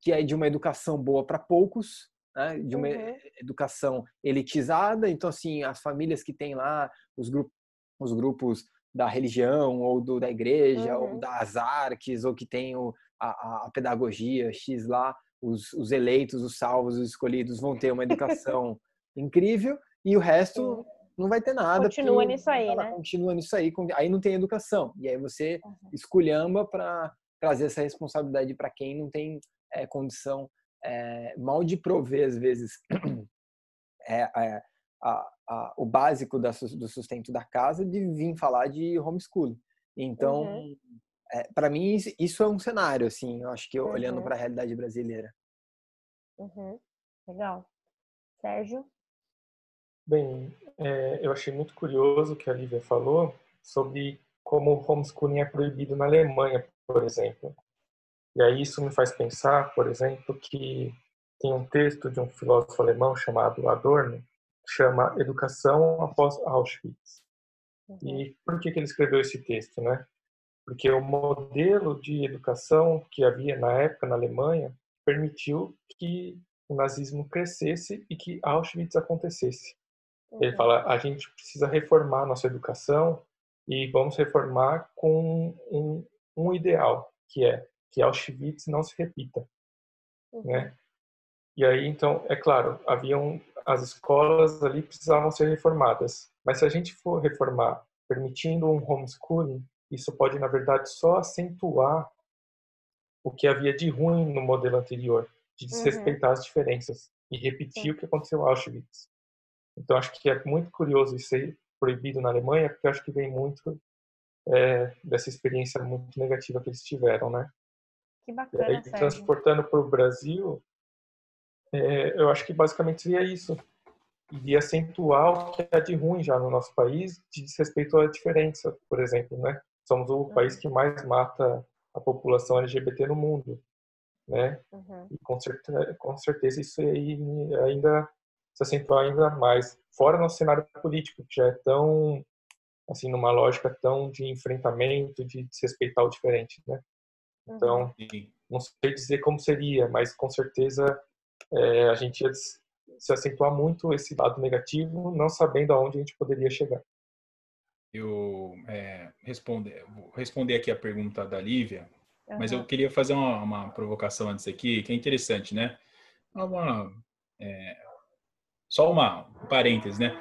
que é de uma educação boa para poucos, né? de uma uhum. educação elitizada. Então, assim, as famílias que têm lá os grupos os grupos da religião ou do, da igreja uhum. ou das artes ou que tem o, a, a, pedagogia X lá, os, os, eleitos, os salvos, os escolhidos vão ter uma educação (laughs) incrível e o resto não vai ter nada. Continua nisso aí, né? Continua nisso aí, aí não tem educação. E aí você uhum. esculhamba para trazer essa responsabilidade para quem não tem é, condição é, mal de prover, às vezes, (clears throat) é, é a, a, o básico da, do sustento da casa de vir falar de homeschooling. Então, uhum. É, para mim, isso é um cenário, assim, eu acho que uhum. olhando para a realidade brasileira. Uhum. Legal. Sérgio? Bem, é, eu achei muito curioso o que a Lívia falou sobre como o homeschooling é proibido na Alemanha, por exemplo. E aí isso me faz pensar, por exemplo, que tem um texto de um filósofo alemão chamado Adorno, chama Educação após Auschwitz. Uhum. E por que, que ele escreveu esse texto, né? Porque o modelo de educação que havia na época na Alemanha permitiu que o nazismo crescesse e que Auschwitz acontecesse. Ele fala: a gente precisa reformar nossa educação e vamos reformar com um, um ideal, que é que Auschwitz não se repita, uhum. né? E aí, então, é claro, haviam as escolas ali precisavam ser reformadas. Mas se a gente for reformar permitindo um homeschooling, isso pode, na verdade, só acentuar o que havia de ruim no modelo anterior, de desrespeitar uhum. as diferenças e repetir Sim. o que aconteceu em Auschwitz. Então, acho que é muito curioso isso ser proibido na Alemanha, porque acho que vem muito é, dessa experiência muito negativa que eles tiveram, né? Que bacana, e aí, transportando para o Brasil, é, eu acho que basicamente seria isso. E acentuar o que é de ruim já no nosso país, de desrespeito à diferença, por exemplo, né? Somos o uhum. país que mais mata a população LGBT no mundo, né? Uhum. E com certeza, com certeza isso aí ainda se acentuar ainda mais. Fora nosso cenário político, que já é tão, assim, numa lógica tão de enfrentamento, de desrespeitar o diferente, né? Então, uhum. não sei dizer como seria, mas com certeza é, a gente ia se acentuar muito esse lado negativo, não sabendo aonde a gente poderia chegar. Eu é, responder, vou responder aqui a pergunta da Lívia, uhum. mas eu queria fazer uma, uma, provocação antes aqui, que é interessante, né? Uma, é, só uma um parêntese, né?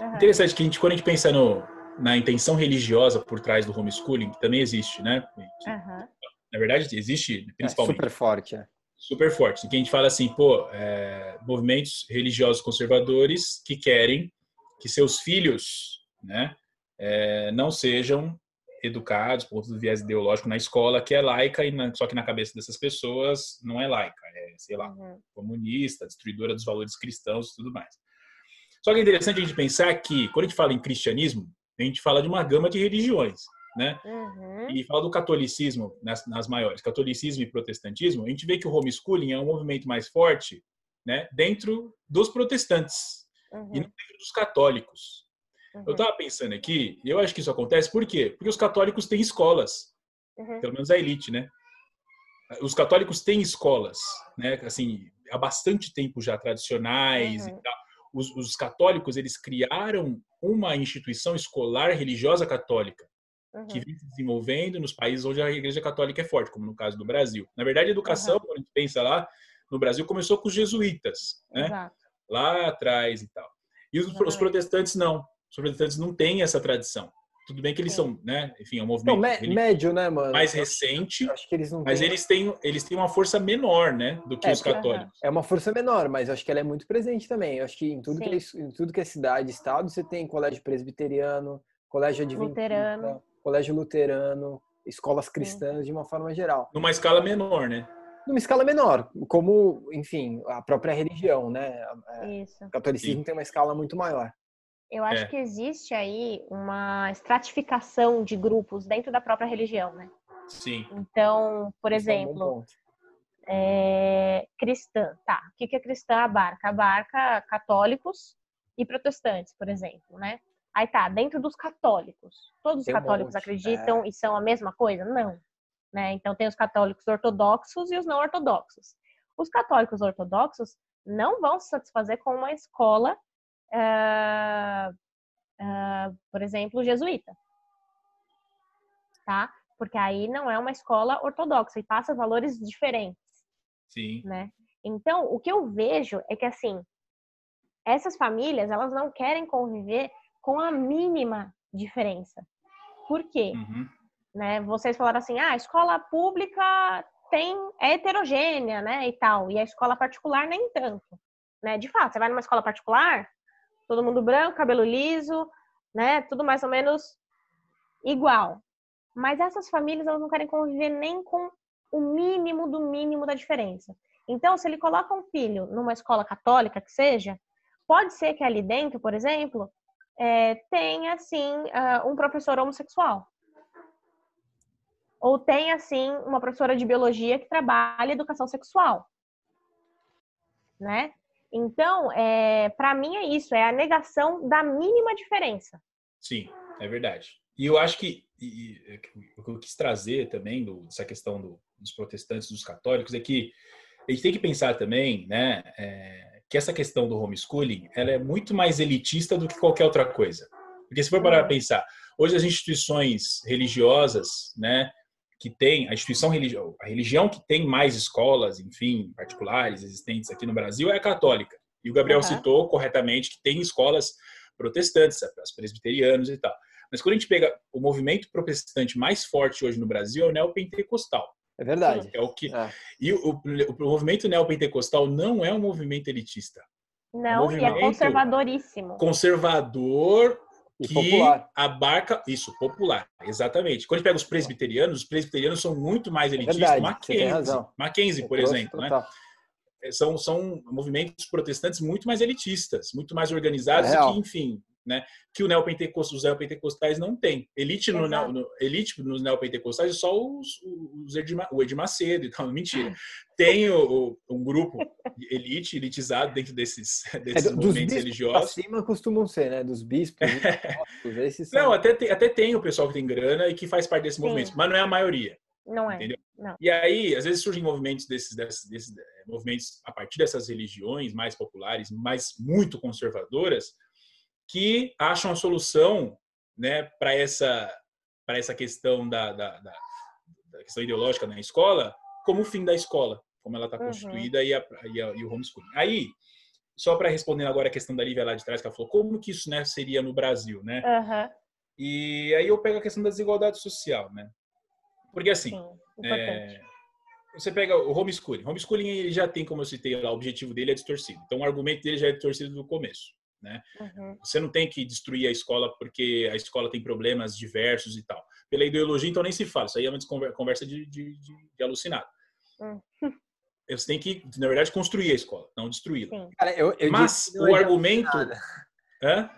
Uhum. Interessante que a gente, quando a gente pensa no, na intenção religiosa por trás do homeschooling, que também existe, né? Que, uhum. Na verdade, existe principalmente. É super forte, é. Super forte. Que a gente fala assim, pô, é, movimentos religiosos conservadores que querem que seus filhos, né, é, não sejam educados por do viés ideológico na escola que é laica e na, só que na cabeça dessas pessoas não é laica, é sei lá uhum. comunista, destruidora dos valores cristãos e tudo mais. Só que é interessante a gente pensar que quando a gente fala em cristianismo a gente fala de uma gama de religiões, né? Uhum. E fala do catolicismo nas, nas, maiores, catolicismo e protestantismo. A gente vê que o homeschooling é um movimento mais forte, né? Dentro dos protestantes uhum. e não dentro dos católicos. Uhum. Eu estava pensando aqui, eu acho que isso acontece por quê? Porque os católicos têm escolas, uhum. pelo menos a elite, né? Os católicos têm escolas, né? Assim, há bastante tempo já tradicionais uhum. e tal. Os, os, católicos eles criaram uma instituição escolar religiosa católica que vem se desenvolvendo nos países onde a Igreja Católica é forte, como no caso do Brasil. Na verdade, a educação, quando a gente pensa lá, no Brasil começou com os jesuítas, né? Exato. Lá atrás e tal. E os, os protestantes não os protestantes não têm essa tradição. Tudo bem que eles é. são, né? Enfim, é um movimento não, médio, né, mano? mais recente. Acho que eles não mas têm... eles têm eles têm uma força menor, né, do que é, os católicos. É uma força menor, mas acho que ela é muito presente também. Eu acho que em tudo que é, em tudo que é cidade, estado, você tem colégio presbiteriano, colégio adventista, luterano. colégio luterano, escolas cristãs Sim. de uma forma geral. Numa escala menor, né? Numa escala menor, como, enfim, a própria religião, né? É, Isso. O catolicismo Sim. tem uma escala muito maior. Eu acho é. que existe aí uma estratificação de grupos dentro da própria religião, né? Sim. Então, por Isso exemplo, é, é cristã, tá? O que, que a cristã abarca? Abarca católicos e protestantes, por exemplo, né? Aí tá, dentro dos católicos, todos os católicos acreditam é. e são a mesma coisa? Não. Né? Então tem os católicos ortodoxos e os não ortodoxos. Os católicos ortodoxos não vão se satisfazer com uma escola uh, uh, por exemplo, jesuíta. Tá? Porque aí não é uma escola ortodoxa e passa valores diferentes. Sim. Né? Então, o que eu vejo é que, assim, essas famílias, elas não querem conviver com a mínima diferença. Por quê? Uhum. Né? Vocês falaram assim, ah, a escola pública tem, é heterogênea, né, e tal, e a escola particular nem tanto. Né? De fato, você vai numa escola particular, todo mundo branco, cabelo liso, né? Tudo mais ou menos igual. Mas essas famílias elas não querem conviver nem com o mínimo do mínimo da diferença. Então, se ele coloca um filho numa escola católica que seja, pode ser que ali dentro, por exemplo, é, tenha assim um professor homossexual. Ou tenha assim uma professora de biologia que trabalha educação sexual, né? Então, é, para mim é isso, é a negação da mínima diferença. Sim, é verdade. E eu acho que e, o que eu quis trazer também do, dessa questão do, dos protestantes, dos católicos, é que a gente tem que pensar também, né, é, que essa questão do homeschooling, ela é muito mais elitista do que qualquer outra coisa. Porque se for parar para uhum. pensar, hoje as instituições religiosas, né, que tem, a instituição religião, a religião que tem mais escolas, enfim, particulares existentes aqui no Brasil é a católica. E o Gabriel uhum. citou corretamente que tem escolas protestantes, as presbiterianos e tal. Mas quando a gente pega o movimento protestante mais forte hoje no Brasil é o neopentecostal. É verdade. É o que é. e o, o, o movimento neopentecostal não é um movimento elitista. Não, é um e é conservadoríssimo. Conservador, e que popular. abarca isso, popular, exatamente. Quando a gente pega os presbiterianos, os presbiterianos são muito mais é elitistas. É Mackenzie, Mackenzie, por exemplo, né? É, são, são movimentos protestantes muito mais elitistas, muito mais organizados é que, enfim, né? Que o neopentecostal, os neopentecostais não tem. Elite, no, no, elite nos neopentecostais é só os, os Edir, o Edir Macedo e tal. (laughs) Mentira. (laughs) Tem o, o, um grupo elite, elitizado dentro desses, (laughs) desses é, movimentos religiosos. Acima costumam ser, né? Dos bispos. esses são... Não, até tem, até tem o pessoal que tem grana e que faz parte desse movimento, mas não é a maioria. Não é. Não. E aí, às vezes surgem movimentos desses, desses, desses eh, movimentos a partir dessas religiões mais populares, mais muito conservadoras, que acham a solução né, para essa para essa questão da, da, da, da, questão ideológica na escola como o fim da escola, como ela está uhum. constituída e, a, e, a, e, o homeschooling. Aí, só para responder agora a questão da Lívia lá de trás, que ela falou, como que isso né, seria no Brasil, né? Uhum. E aí eu pego a questão da desigualdade social, né? Porque assim, Sim, é, você pega o homeschooling. Homeschooling ele já tem, como eu citei lá, o objetivo dele é distorcido. Então o argumento dele já é distorcido do começo. Né? Uhum. Você não tem que destruir a escola porque a escola tem problemas diversos e tal. Pela ideologia, então nem se fala. Isso aí é uma conversa de, de, de, de alucinado. Uhum. Você tem que, na verdade, construir a escola, não destruí-la. Mas o argumento.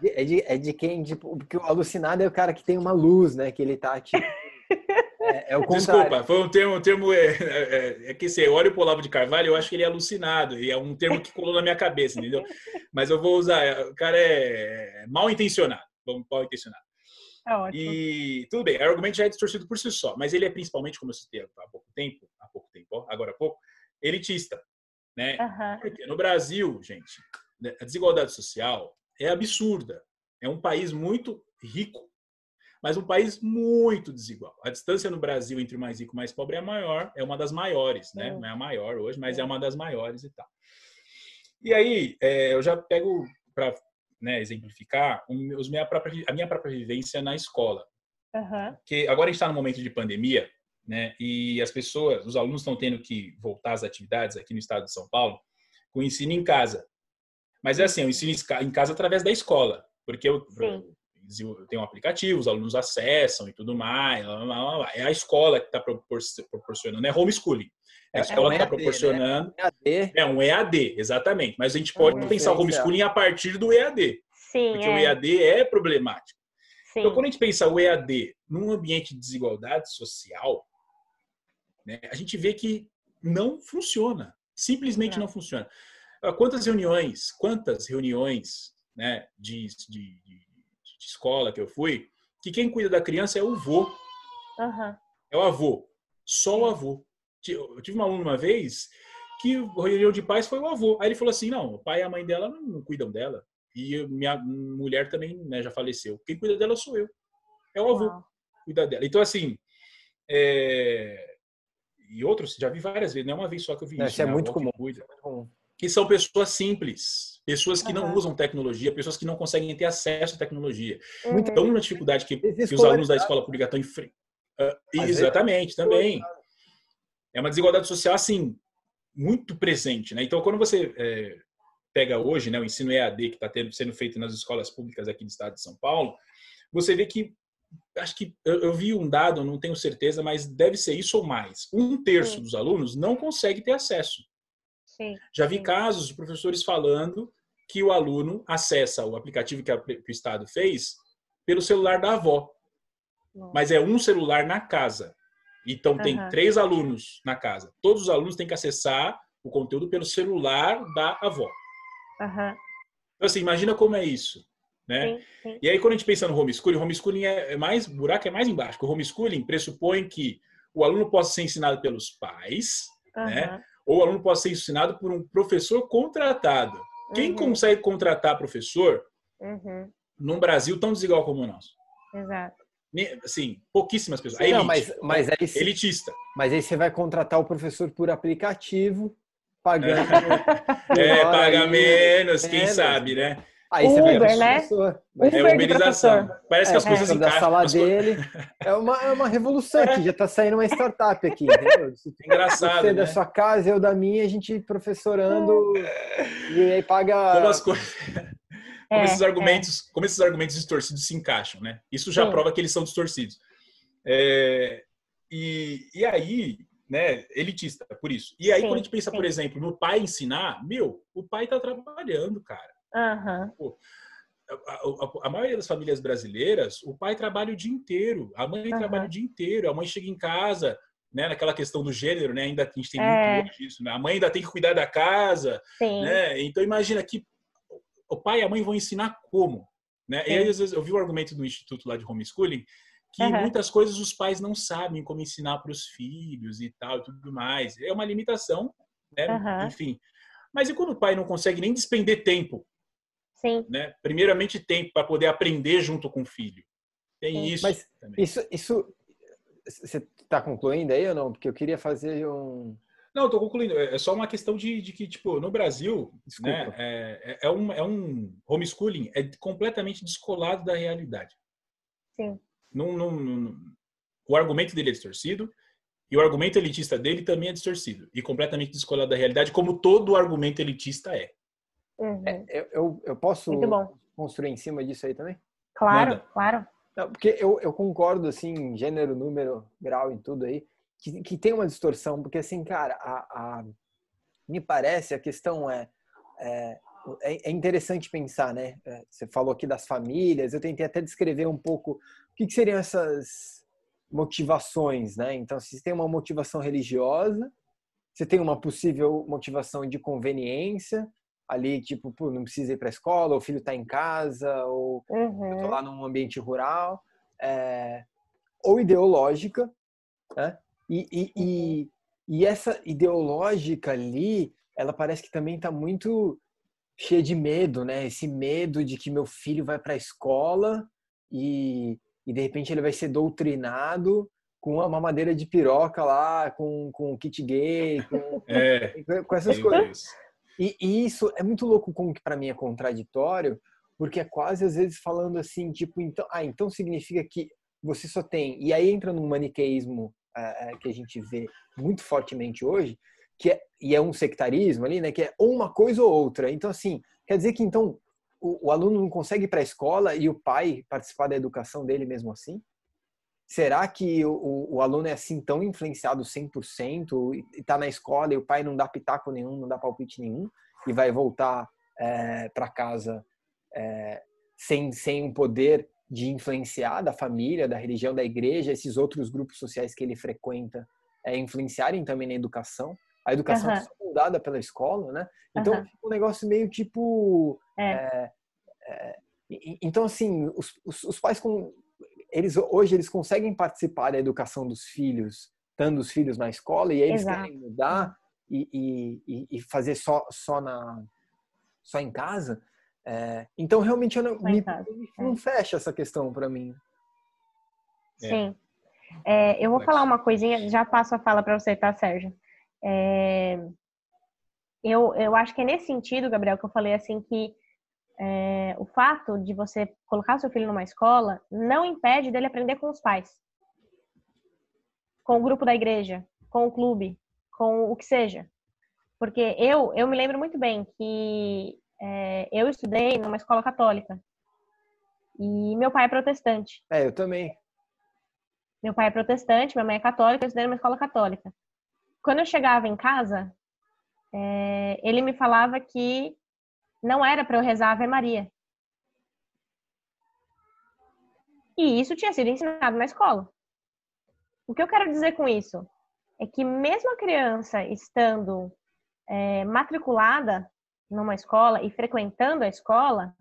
É de, é de quem, tipo, porque o alucinado é o cara que tem uma luz, né? Que ele tá tipo. (laughs) É, é o Desculpa, foi um termo, um termo é, é, é, que você olha o Olavo de Carvalho, eu acho que ele é alucinado, e é um termo que colou na minha cabeça, entendeu? Mas eu vou usar, o cara é mal intencionado, vamos mal intencionado. É ótimo. E tudo bem, o argumento já é distorcido por si só, mas ele é principalmente, como eu citei há pouco tempo, há pouco tempo, ó, agora há pouco, elitista, né? Uhum. Porque no Brasil, gente, né, a desigualdade social é absurda. É um país muito rico mas um país muito desigual. A distância no Brasil entre o mais rico e o mais pobre é maior, é uma das maiores, né? É. Não é a maior hoje, mas é, é uma das maiores e tal. E aí, é, eu já pego para né, exemplificar os minha própria, a minha própria vivência na escola. Uhum. Que agora a gente está no momento de pandemia, né? E as pessoas, os alunos estão tendo que voltar às atividades aqui no estado de São Paulo com o ensino em casa. Mas é assim, o ensino em casa através da escola, porque eu, tem um aplicativo, os alunos acessam e tudo mais. Lá, lá, lá. É a escola que está proporcionando, é homeschooling. É a é, escola é um que está né? proporcionando. Né? É um EAD, exatamente. Mas a gente pode uhum, pensar o homeschooling a partir do EAD. Sim, porque é. o EAD é problemático. Sim. Então, quando a gente pensa o EAD num ambiente de desigualdade social, né, a gente vê que não funciona. Simplesmente não, não funciona. Ah, quantas reuniões, quantas reuniões né, de, de, de de escola que eu fui, que quem cuida da criança é o avô. Uhum. É o avô. Só o avô. Eu tive uma aluna uma vez que o reunião de pais foi o avô. Aí ele falou assim: não, o pai e a mãe dela não cuidam dela. E minha mulher também né, já faleceu. Quem cuida dela sou eu. É o avô. Uau. Cuida dela. Então, assim. É... E outros, já vi várias vezes, não é uma vez só que eu vi não, isso. Isso é, né? muito comum. é muito comum. Que são pessoas simples pessoas que não usam tecnologia, pessoas que não conseguem ter acesso à tecnologia. Muito então, uma dificuldade que, que os alunos da escola pública estão enfrentando. Uh, exatamente, também. É uma desigualdade social, assim, muito presente. Né? Então, quando você é, pega hoje né, o ensino EAD que está sendo feito nas escolas públicas aqui do estado de São Paulo, você vê que, acho que eu, vi um dado, não tenho certeza, mas deve ser isso ou mais. Um terço dos alunos não consegue ter acesso. Sim, Já vi casos de professores falando que o aluno acessa o aplicativo que, a, que o Estado fez pelo celular da avó. Nossa. Mas é um celular na casa. Então, tem uhum. três alunos na casa. Todos os alunos têm que acessar o conteúdo pelo celular da avó. Uhum. Então, assim, imagina como é isso. Né? Sim, sim. E aí, quando a gente pensa no homeschooling, homeschooling é, é mais, o buraco é mais embaixo. O homeschooling pressupõe que o aluno possa ser ensinado pelos pais, uhum. né? Ou o aluno possa ser ensinado por um professor contratado. Quem uhum. consegue contratar professor uhum. num Brasil tão desigual como o nosso? Exato. Assim, pouquíssimas pessoas. Sim, não, mas, mas aí, elitista. Mas aí você vai contratar o professor por aplicativo, pagando. (laughs) é, paga menos, quem sabe, né? Aí você Uber, vai né? Uber é uberização. Parece é, que as coisas encaixam. da sala dele. É uma, é uma revolução aqui. Já está saindo uma startup aqui, entendeu? Engraçado, Você né? da sua casa, eu da minha, a gente professorando e aí paga... Como as coisas... Como, é, esses argumentos, é. como esses argumentos distorcidos se encaixam, né? Isso já Sim. prova que eles são distorcidos. É, e, e aí, né, elitista, por isso. E aí, Sim. quando a gente pensa, Sim. por exemplo, no pai ensinar, meu, o pai está trabalhando, cara. Uhum. a, a, a, maioria das famílias brasileiras, o pai trabalha o dia inteiro, a mãe uhum. trabalha o dia inteiro, a mãe chega em casa, né, naquela questão do gênero, né, ainda a gente tem é. muito disso, né? A mãe ainda tem que cuidar da casa, Sim. né? Então imagina que o pai e a mãe vão ensinar como, né? Sim. E aí, às vezes eu vi o argumento do instituto lá de homeschooling que uhum. muitas coisas os pais não sabem como ensinar para os filhos e tal, e tudo mais. É uma limitação, né? Uhum. Enfim. Mas e quando o pai não consegue nem despender tempo Sim. Né? Primeiramente, tempo para poder aprender junto com o filho. Tem isso. Mas também. isso, isso você está concluindo aí ou não? Porque eu queria fazer um. Não, estou concluindo. É, é só uma questão de, de que, tipo, no Brasil, né, é, é, é, um, é um homeschooling é completamente descolado da realidade. Sim. Não, não, não, o argumento dele é distorcido e o argumento elitista dele também é distorcido e completamente descolado da realidade, como todo argumento elitista é. Uhum. é eu, eu, eu, posso construir em cima disso aí também? Claro, Manda. claro. Não, porque eu, eu concordo, assim, gênero, número, grau em tudo aí, que, que tem uma distorção, porque, assim, cara, a, a me parece, a questão é, é, é, interessante pensar, né? É, você falou aqui das famílias, eu tentei até descrever um pouco o que, que seriam essas motivações, né? Então, se tem uma motivação religiosa, você tem uma possível motivação de conveniência, ali, tipo, pô, não precisa ir para a escola, o filho está em casa, ou uhum. eu tô lá num ambiente rural, é, ou ideológica, né? E, e, e, uhum. e, essa ideológica ali, ela parece que também está muito cheia de medo, né? Esse medo de que meu filho vai para a escola e, e de repente ele vai ser doutrinado com uma mamadeira de piroca lá, com, com kit gay, com, é, com essas coisas. E, e, isso é muito louco como que para mim é contraditório, porque é quase às vezes falando assim, tipo, então, ah, então significa que você só tem. E aí entra num maniqueísmo uh, que a gente vê muito fortemente hoje, que é, e é um sectarismo ali, né, que é ou uma coisa ou outra. Então, assim, quer dizer que então o, o aluno não consegue ir para a escola e o pai participar da educação dele mesmo assim? Será que o, o, aluno é assim tão influenciado 100% e está na escola e o pai não dá pitaco nenhum, não dá palpite nenhum e vai voltar é, para casa é, sem, sem um poder de influenciar da família, da religião, da igreja, esses outros grupos sociais que ele frequenta é, influenciarem também na educação? A educação uhum. é moldada pela escola, né? Então uhum. um negócio meio tipo. É. É, então, assim, os, os, os pais com eles hoje eles conseguem participar da educação dos filhos, estando os filhos na escola, e eles Exato. querem mudar e, e, e, fazer só, só, na, só em casa. É, então, realmente, não, me, não é. fecha essa questão para mim. É. Sim. É, eu vou falar uma coisinha, já passo a fala para você, tá, Sérgio? É, eu, eu acho que é nesse sentido, Gabriel, que eu falei assim que é, o fato de você colocar seu filho numa escola não impede dele aprender com os pais, com o grupo da igreja, com o clube, com o que seja. Porque eu, eu me lembro muito bem que é, eu estudei numa escola católica e meu pai é protestante. É, eu também. Meu pai é protestante, minha mãe é católica, eu estudei numa escola católica. Quando eu chegava em casa, é, ele me falava que não era para eu rezar Ave Maria. E isso tinha sido ensinado na escola. O que eu quero dizer com isso é que mesmo a criança estando é, matriculada numa escola e frequentando a escola,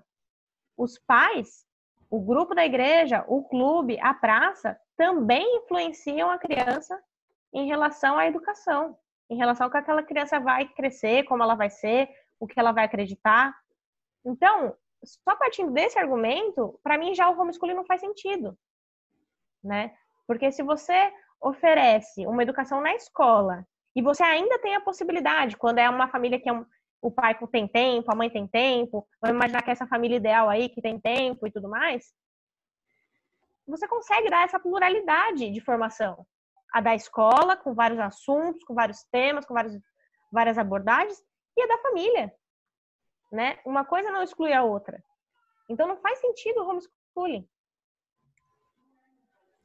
os pais, o grupo da igreja, o clube, a praça também influenciam a criança em relação à educação, em relação ao que aquela criança vai crescer, como ela vai ser, o que ela vai acreditar. Então, só partindo desse argumento, para mim já o homeschooling não faz sentido, né? Porque se você oferece uma educação na escola e você ainda tem a possibilidade, quando é uma família que é um, o pai tem tempo, a mãe tem tempo, vamos imaginar que é essa família ideal aí que tem tempo e tudo mais, você consegue dar essa pluralidade de formação. A da escola, com vários assuntos, com vários temas, com vários, várias abordagens, e a da família, né? Uma coisa não exclui a outra. Então não faz sentido o homeschooling.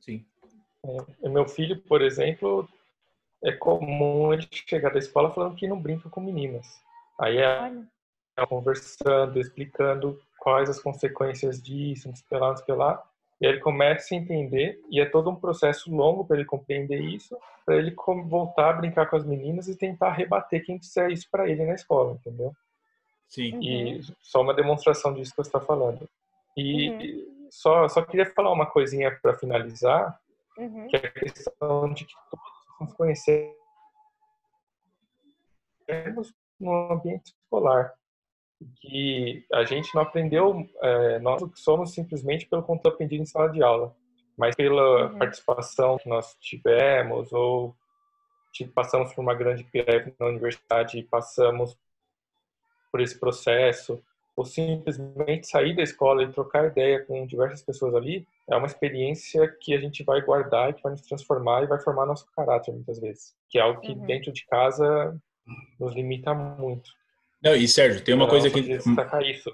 Sim. É, meu filho, por exemplo, é comum ele chegar da escola falando que não brinca com meninas. Aí é, é conversando, explicando quais as consequências disso, não sei lá, não sei lá. E aí ele começa a entender, e é todo um processo longo para ele compreender isso, para ele voltar a brincar com as meninas e tentar rebater quem disser isso para ele na escola, entendeu? Sim. Uhum. E só uma demonstração disso que você está falando. E uhum. só, só queria falar uma coisinha para finalizar, uhum. que é a questão de que todos nos conhecemos no ambiente escolar. Que a gente não aprendeu, é, nós somos simplesmente pelo conteúdo aprendido em sala de aula. mas pela uhum. participação que nós tivemos ou tipo, passamos por uma grande greve na universidade e passamos por esse processo, ou simplesmente sair da escola e trocar ideia com diversas pessoas ali, é uma experiência que a gente vai guardar, que vai nos transformar e vai formar nosso caráter muitas vezes, que é algo que uhum. dentro de casa nos limita muito. Não, e Sérgio, tem uma então, coisa que destacar isso.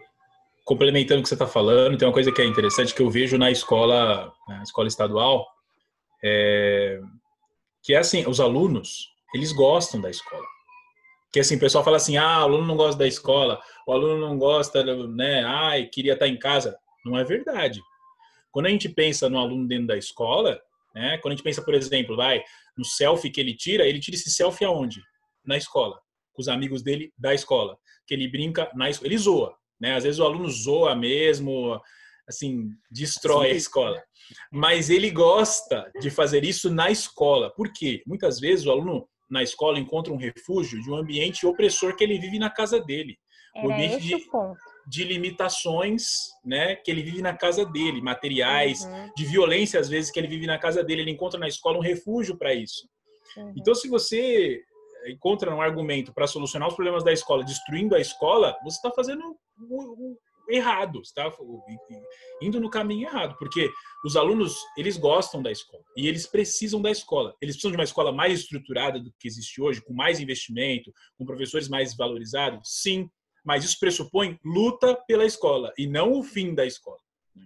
complementando o que você está falando, tem uma coisa que é interessante que eu vejo na escola, na escola estadual, é, que é assim, os alunos, eles gostam da escola. Que assim, o pessoal fala assim, ah, o aluno não gosta da escola, o aluno não gosta, né, ai, queria estar em casa. Não é verdade. Quando a gente pensa no aluno dentro da escola, né, quando a gente pensa, por exemplo, vai, no selfie que ele tira, ele tira esse selfie aonde? Na escola, com os amigos dele da escola, que ele brinca na escola, ele zoa, né? Às vezes o aluno zoa mesmo, assim, destrói Sim. a escola. Mas ele gosta de fazer isso na escola. Por quê? Muitas vezes o aluno na escola encontra um refúgio de um ambiente opressor que ele vive na casa dele. um ambiente de, de, limitações, né, que ele vive na casa dele, materiais, uhum. de violência às vezes que ele vive na casa dele, ele encontra na escola um refúgio para isso. Uhum. Então, se você encontra um argumento para solucionar os problemas da escola destruindo a escola, você está fazendo errado, está indo no caminho errado, porque os alunos eles gostam da escola e eles precisam da escola. Eles precisam de uma escola mais estruturada do que existe hoje, com mais investimento, com professores mais valorizados, sim, mas isso pressupõe luta pela escola e não o fim da escola.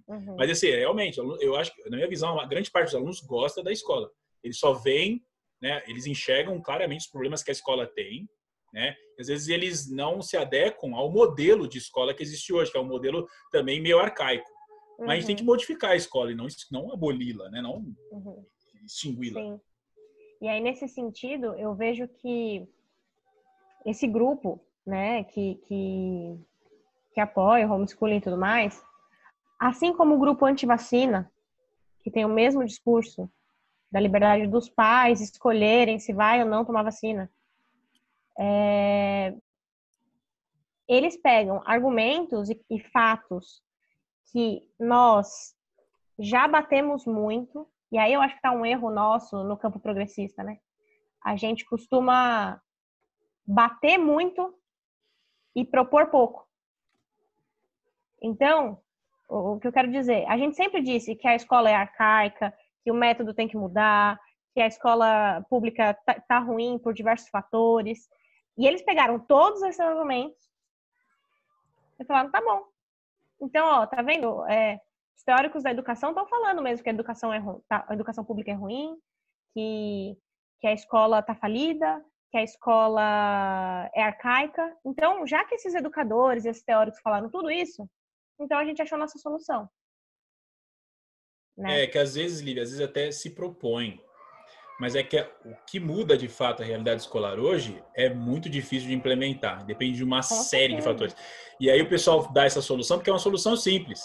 Uhum. Mas assim, realmente, eu acho que na minha visão, a grande parte dos alunos gosta da escola. Eles só veem, né? Eles enxergam claramente os problemas que a escola tem né? Às vezes eles não se adequam ao modelo de escola que existe hoje, que é um modelo também meio arcaico. Uhum. Mas a gente tem que uhum. modificar a escola e não, não aboli-la, né? não uhum. extingui-la. Sim. E aí, nesse sentido, eu vejo que esse grupo né, que, que, que apoia o homeschooling e tudo mais, assim como o grupo anti-vacina, que tem o mesmo discurso da liberdade dos pais escolherem se vai ou não tomar vacina, é, eles pegam argumentos e, e fatos que nós já batemos muito, e aí eu acho que está um erro nosso no campo progressista, né? A gente costuma bater muito e propor pouco. Então, o que eu quero dizer, a gente sempre disse que a escola é arcaica, que o método tem que mudar, que a escola pública tá, tá ruim por diversos fatores, e eles pegaram todos esses argumentos e falaram, tá bom. Então, ó, tá vendo? É, os teóricos da educação estão falando mesmo que a educação, é tá, a educação pública é ruim, que, que a escola tá falida, que a escola é arcaica. Então, já que esses educadores, esses teóricos falaram tudo isso, então a gente achou nossa solução. Né? É, que às vezes, Lívia, às vezes até se propõe mas é que é, o que muda de fato a realidade escolar hoje é muito difícil de implementar, depende de uma série de fatores. E aí o pessoal dá essa solução porque é uma solução simples.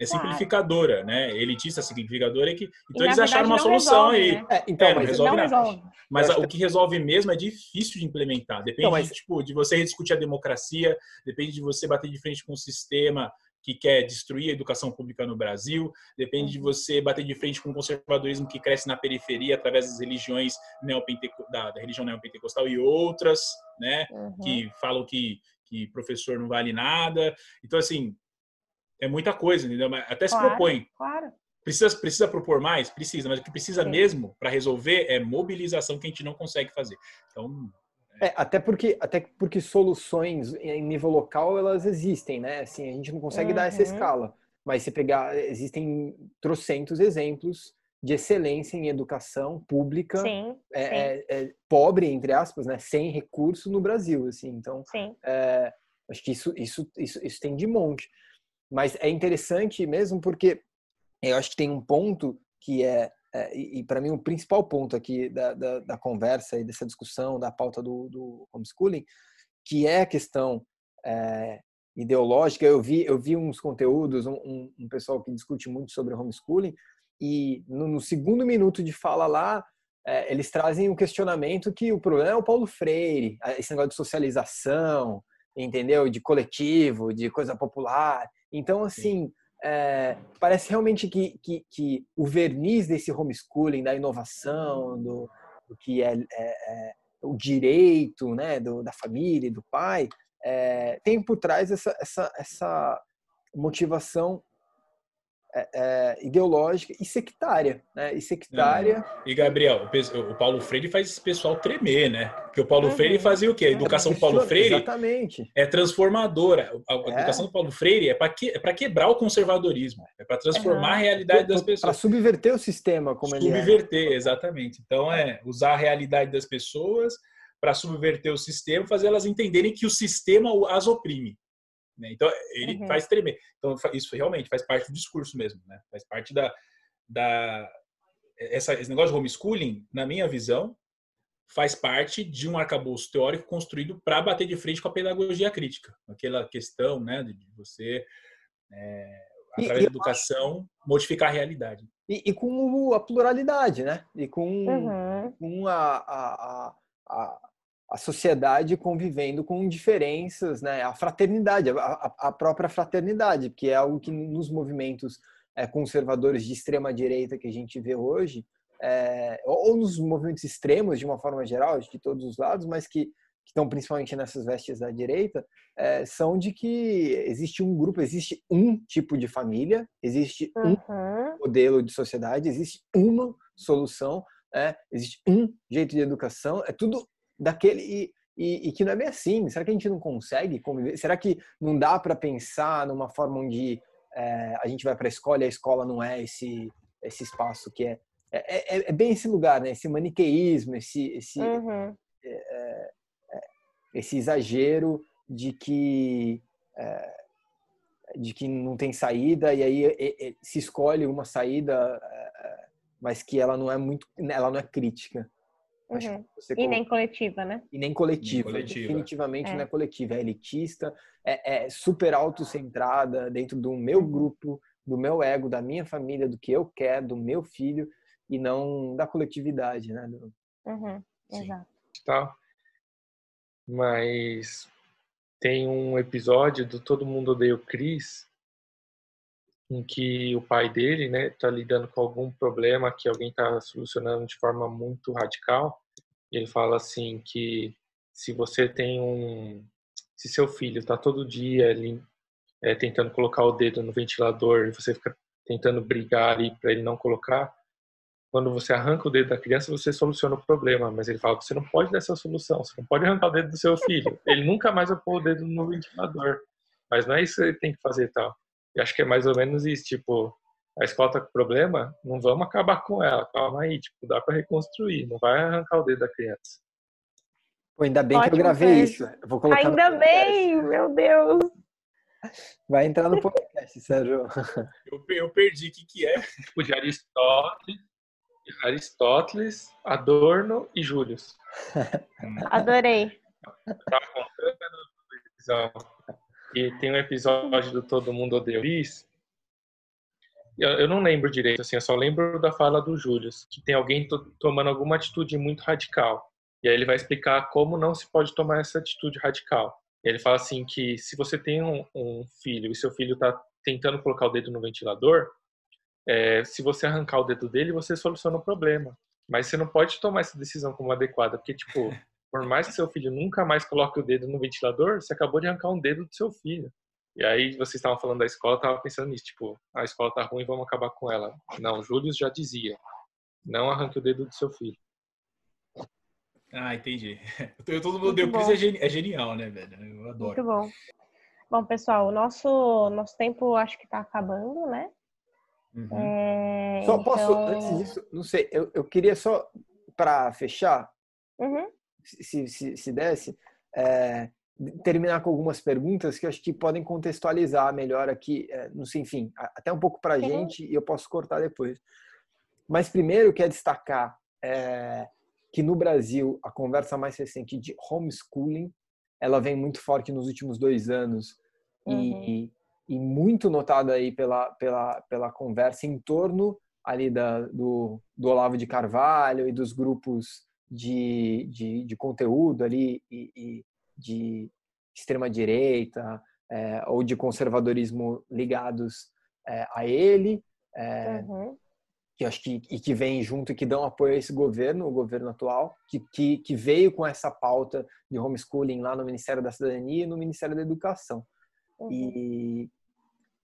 É simplificadora, claro. né? Elitista simplificadora é que. Então eles acharam uma solução resolve, aí. Né? É, então, é, não resolve não nada. Resolve. Mas o que resolve mesmo é difícil de implementar. Depende não, mas... tipo, de você rediscutir a democracia, depende de você bater de frente com o sistema que quer destruir a educação pública no Brasil, depende de uhum. você bater de frente com o conservadorismo que cresce na periferia através das religiões da, da religião neopentecostal e outras, né, uhum. que falam que, que professor não vale nada. Então, assim, é muita coisa, entendeu? Até se claro, propõe. Claro. Precisa, precisa propor mais? Precisa, mas o que precisa Sim. mesmo para resolver é mobilização que a gente não consegue fazer. Então, é, até porque, até porque soluções em nível local elas existem, né? Assim, a gente não consegue uhum. dar essa uhum. escala. Mas se pegar, existem trocentos exemplos de excelência em educação pública, sim, é, sim. É, é, pobre entre aspas, né? Sem recurso no Brasil, assim. Então, é, acho que isso, isso, isso, isso tem de monte. Mas é interessante mesmo porque eu acho que tem um ponto que é é, e, e para mim o principal ponto aqui da, da, da, conversa e dessa discussão da pauta do, do homeschooling, que é a questão é, ideológica. Eu vi eu vi uns conteúdos, um, um, pessoal que discute muito sobre homeschooling e no, no segundo minuto de fala lá é, eles trazem um questionamento que o problema é o Paulo Freire, esse negócio de socialização, entendeu? De coletivo, de coisa popular. Então assim é, parece realmente que, que, que, o verniz desse homeschooling, da inovação, do, do que é, é, é, o direito né, do, da família, do pai, é, tem por trás essa, essa, essa motivação é, é, ideológica e sectária, né? E sectária. E Gabriel, o Paulo Freire faz esse pessoal tremer, né? Porque o Paulo uhum. Freire fazia o quê? A é, educação do Paulo Freire exatamente. é transformadora. A, é. educação do Paulo Freire é para que, é quebrar o conservadorismo, é para transformar a realidade das pessoas. Para subverter o sistema, como subverter, ele é. Subverter, exatamente. Então é usar a realidade das pessoas para subverter o sistema, fazer elas entenderem que o sistema as oprime. Né? Então, ele uhum. faz tremer. Então, isso realmente faz parte do discurso mesmo, né? Faz parte da... da essa, esse negócio de homeschooling, na minha visão, faz parte de um arcabouço teórico construído para bater de frente com a pedagogia crítica. Aquela questão né, de você, é, através e, da educação, acho... modificar a realidade. E, e, com a pluralidade, né? E com, uhum. com a, a, a, a sociedade convivendo com diferenças, né? A fraternidade, a, a própria fraternidade, que é algo que nos movimentos é, conservadores de extrema direita que a gente vê hoje, é, ou nos movimentos extremos de uma forma geral, de todos os lados, mas que, que estão principalmente nessas vestes da direita, é, são de que existe um grupo, existe um tipo de família, existe um uhum. modelo de sociedade, existe uma solução, é, existe um jeito de educação, é tudo daquele e, e, e, que não é bem assim. Será que a gente não consegue conviver? Será que não dá para pensar numa forma onde é, a gente vai para a escola e a escola não é esse esse espaço que é é, é, é bem esse lugar, né? Esse maniqueísmo, esse esse uhum. É, é, é, esse exagero de que de que não tem saída e aí se escolhe uma saída, mas que ela não é muito, ela não é crítica. Uhum. E nem coletiva, né? E nem coletiva. coletiva. Definitivamente é. não é coletiva. É elitista, é, é super autocentrada dentro do meu uhum. grupo, do meu ego, da minha família, do que eu quero, do meu filho, e não da coletividade, né? Do... Uhum. Exato. Tá. Mas tem um episódio do Todo Mundo Odeia o Chris, em que o pai dele, né, está lidando com algum problema que alguém está solucionando de forma muito radical. Ele fala assim que se você tem um, se seu filho está todo dia ali, é, tentando colocar o dedo no ventilador e você fica tentando brigar ali para ele não colocar, quando você arranca o dedo da criança, você soluciona o problema. Mas ele fala que você não pode dar essa solução, você não pode arrancar o dedo do seu filho. Ele nunca mais vai pôr o dedo no ventilador. Mas não é isso que ele tem que fazer tal. E acho que é mais ou menos isso, tipo, a escola tá com problema, não vamos acabar com ela, calma aí, tipo, dá para reconstruir, não vai arrancar o dedo da criança. Pô, ainda bem Ótimo que eu gravei isso. Eu vou colocar ainda bem, meu Deus. Vai entrar no podcast, Sérgio. (laughs) Eu, eu perdi, o que, que é? Tipo, de Aristóteles, Aristóteles, Adorno e Júlio. Adorei. Tá contando e tem um episódio do Todo Mundo Odeia Chris. Eu, eu não lembro direito, assim, eu só lembro da fala do Júlio, que tem alguém tomando alguma atitude muito radical. E aí ele vai explicar como não se pode tomar essa atitude radical. E ele fala assim que se você tem um, um filho e seu filho está tentando colocar o dedo no ventilador, é, se você arrancar o dedo dele, você soluciona o problema. Mas você não pode tomar essa decisão como adequada, porque, tipo, por mais que seu filho nunca mais coloque o dedo no ventilador, você acabou de arrancar um dedo do seu filho. E aí vocês estavam falando da escola, eu tava pensando nisso, tipo, a escola tá ruim, vamos acabar com ela. Não, Júlio já dizia, não arranque o dedo do seu filho. Ah, entendi. (laughs) Todo mundo deu Cris é, é genial, né, velho? Eu adoro. Muito bom. Bom, pessoal, o nosso, nosso tempo acho que tá acabando, né? Uhum. É, só então... posso, antes disso, não sei, eu, eu queria só, para fechar, uhum se, se, se desse, é, terminar com algumas perguntas que acho que podem contextualizar melhor aqui, é, não sei, enfim, até um pouco para a gente e eu posso cortar depois. Mas primeiro eu quero destacar é, que no Brasil a conversa mais recente de homeschooling ela vem muito forte nos últimos dois anos uhum. e, e, muito notada aí pela, pela, pela conversa em torno ali da, do, do Olavo de Carvalho e dos grupos de, de, de conteúdo ali e, e de extrema direita é, ou de conservadorismo ligados é, a ele, é, uhum. que acho que e que vem junto e que dão apoio a esse governo, o governo atual, que, que, que veio com essa pauta de homeschooling lá no Ministério da Cidadania e no Ministério da Educação. Uhum. E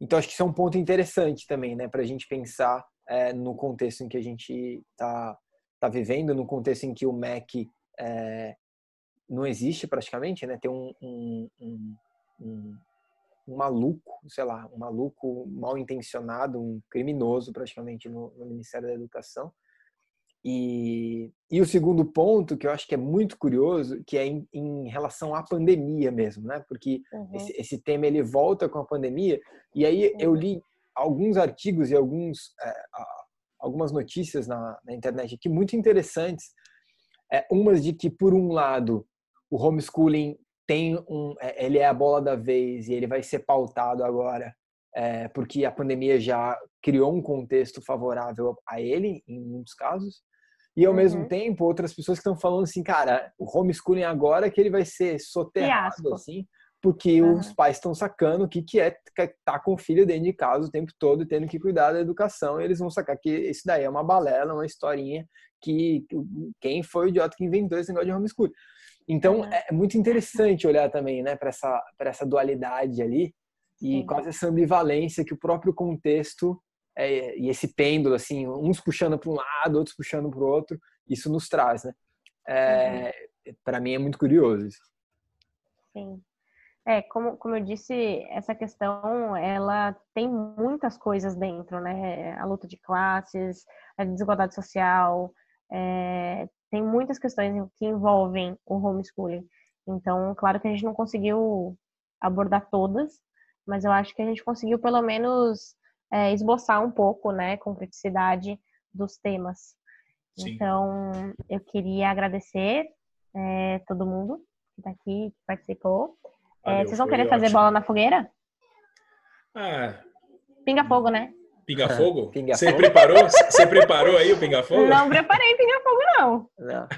então acho que isso é um ponto interessante também, né, para a gente pensar é, no contexto em que a gente está tá vivendo, no contexto em que o MEC é, não existe praticamente, né? Tem um, um, um, um, maluco, sei lá, um maluco mal intencionado, um criminoso praticamente no, no Ministério da Educação. E, e, o segundo ponto, que eu acho que é muito curioso, que é em, em relação à pandemia mesmo, né? Porque uhum. esse, esse, tema ele volta com a pandemia. E aí uhum. eu li alguns artigos e alguns, é, algumas notícias na, na, internet aqui muito interessantes. É, umas de que, por um lado, o homeschooling tem um, é, ele é a bola da vez e ele vai ser pautado agora, é, porque a pandemia já criou um contexto favorável a ele, em muitos casos. E ao uhum. mesmo tempo, outras pessoas que estão falando assim, cara, o homeschooling agora que ele vai ser soterrado, assim, porque uhum. os pais estão sacando o que, que é estar tá com o filho dentro de casa o tempo todo e tendo que cuidar da educação. Eles vão sacar que isso daí é uma balela, uma historinha que quem foi o idiota que inventou esse negócio de homeschooling. Então é, é muito interessante olhar também, né, para essa essa dualidade ali e quase essa ambivalência que o próprio contexto é, e esse pêndulo assim, uns puxando para um lado, outros puxando para o outro, isso nos traz, né? É, uhum. Para mim é muito curioso isso. Sim. É, como, como eu disse, essa questão, ela tem muitas coisas dentro, né? A luta de classes, a desigualdade social, é, tem muitas questões que envolvem o homeschooling. Então, claro que a gente não conseguiu abordar todas, mas eu acho que a gente conseguiu pelo menos é, esboçar um pouco, né, complexidade dos temas. Sim. Então, eu queria agradecer é, todo mundo que está aqui, que participou. É, Valeu, vocês vão querer fazer bola na fogueira? Ah. Pinga fogo, né? Pinga-fogo? Pinga você preparou? Você preparou aí o pinga-fogo? (laughs) Não preparei pinga-fogo, não. não.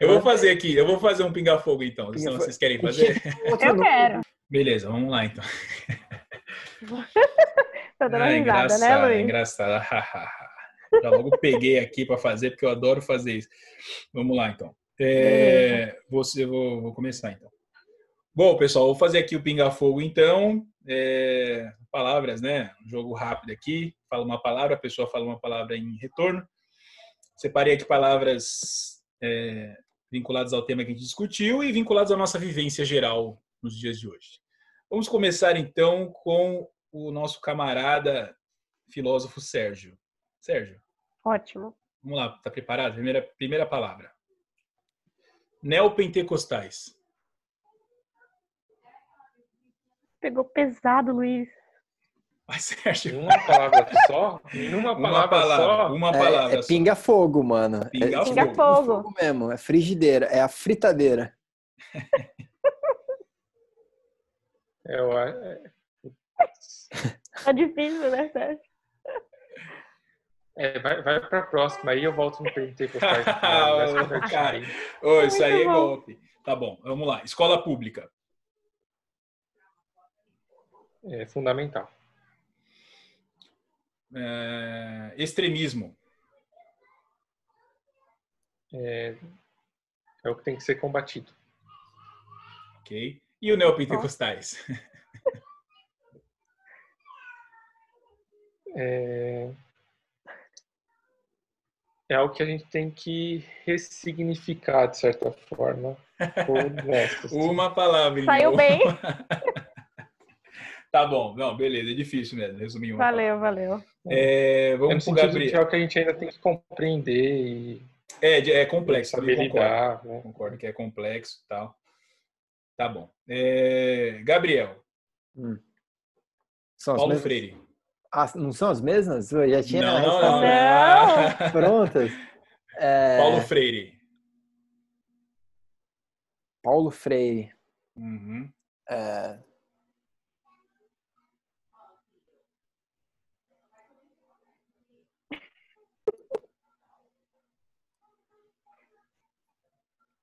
Eu vou fazer aqui, eu vou fazer um pinga-fogo então. Pinga vocês querem fazer? (laughs) Eu quero. Beleza, vamos lá então. (laughs) Tô dando ah, risada, né, Luiz? Engraçado. Já logo peguei aqui para fazer, porque eu adoro fazer isso. Vamos lá então. É, você, vou, vou começar então. Bom, pessoal, vou fazer aqui o pinga-fogo então. É, palavras, né? Um jogo rápido aqui. Fala uma palavra, a pessoa fala uma palavra em retorno. Separei aqui palavras é, vinculadas ao tema que a gente discutiu e vinculadas à nossa vivência geral nos dias de hoje. Vamos começar então com o nosso camarada filósofo Sérgio. Sérgio. Ótimo. Vamos lá, tá preparado? Primeira, primeira palavra. Neopentecostais. Pegou pesado, Luiz. Mas, Sérgio. Uma palavra só? Uma palavra, uma palavra só? Uma palavra é, é pinga-fogo, mano. Pinga-fogo. É, pinga fogo mesmo. É frigideira. É a fritadeira. é, é... Tá difícil, né, Sérgio? É, vai, vai pra próxima, aí eu volto no PNT. (laughs) cara, oh, isso aí é golpe. Tá bom, vamos lá. Escola pública é fundamental. É, extremismo. É, é, o que tem que ser combatido. Ok. E o neopentecostais? (laughs) É, é algo que a gente tem que ressignificar, de certa forma. (laughs) Assim. Uma palavra. Saiu bem. (laughs) Tá bom, não, beleza, é difícil mesmo, resumir Valeu, palavra. valeu. É, vamos é pro Gabriel. Que é o que a gente ainda tem que compreender e... É, é complexo, saber lidar. Concordo, né? concordo que é complexo e tal. Tá bom. É, Gabriel. Hum. Paulo Freire. Ah, não são as mesmas? Eu já tinha não, não, não, não. (laughs) Prontas. É... Paulo Freire. Paulo Freire. Uhum. É...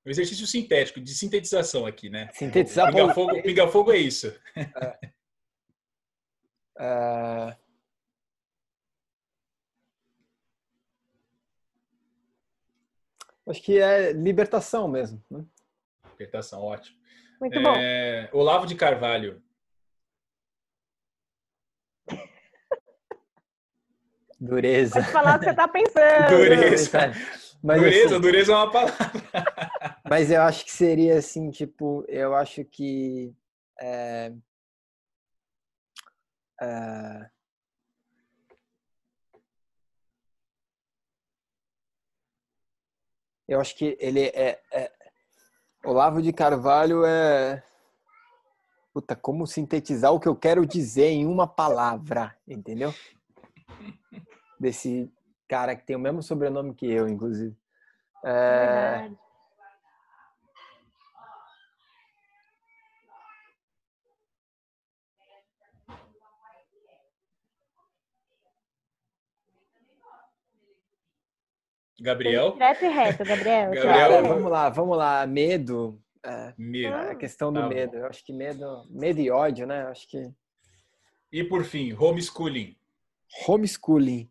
um exercício sintético, de sintetização aqui, né? Sintetizar. Pinga-fogo pinga -fogo é isso. É. É... Acho que é libertação mesmo. Né? Libertação, ótimo. Muito bom. É... Olavo de Carvalho. Dureza. Pode falar o que você está pensando. Dureza. Mas, dureza, assim, dureza é uma palavra. (laughs) Mas eu acho que seria assim, tipo, eu acho que. É, é, eu acho que ele é, é. Olavo de Carvalho é. Puta, como sintetizar o que eu quero dizer em uma palavra, entendeu? (laughs) Desse cara que tem o mesmo sobrenome que eu, inclusive. É... Verdade. Gabriel. Direto e reto, Gabriel. (laughs) Gabriel, vamos lá, vamos lá. Medo. É, Medo. a questão do Tá bom. medo. Eu acho que medo, medo e ódio, né? Eu acho que E por fim, homeschooling. homeschooling.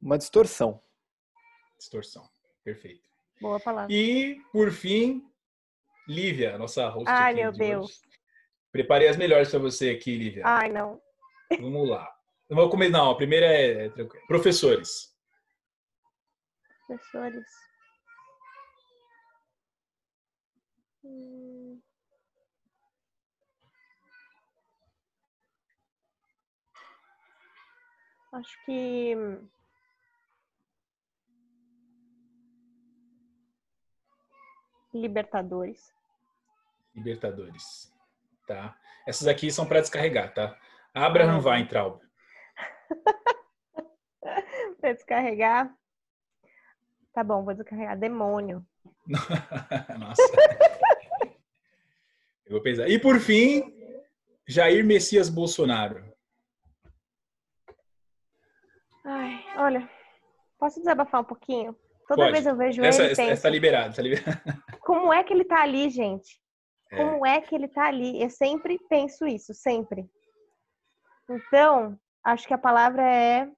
Uma distorção. Distorção. Perfeito. Boa palavra. E por fim, Lívia, nossa host Ai, aqui meu de Deus. hoje. Preparei as melhores para você aqui, Lívia. Ai, não. Vamos lá. Eu vou comer, não, a primeira é, é tranquila. Professores. Professores. Hum. Acho que. Libertadores. Libertadores. Tá? Essas aqui são para descarregar, tá? Abraham Ah. Weintraub. (laughs) Pra descarregar. Tá bom, vou descarregar. Demônio. (laughs) Nossa. (laughs) Eu vou pensar. E por fim, Jair Messias Bolsonaro. Ai, olha. Posso desabafar um pouquinho? Toda Pode. vez eu vejo Essa, ele essa, penso, essa tá liberada, tá liberada. Como é que ele tá ali, gente? É. Como é que ele tá ali? Eu sempre penso isso, sempre. Então, acho que a palavra é.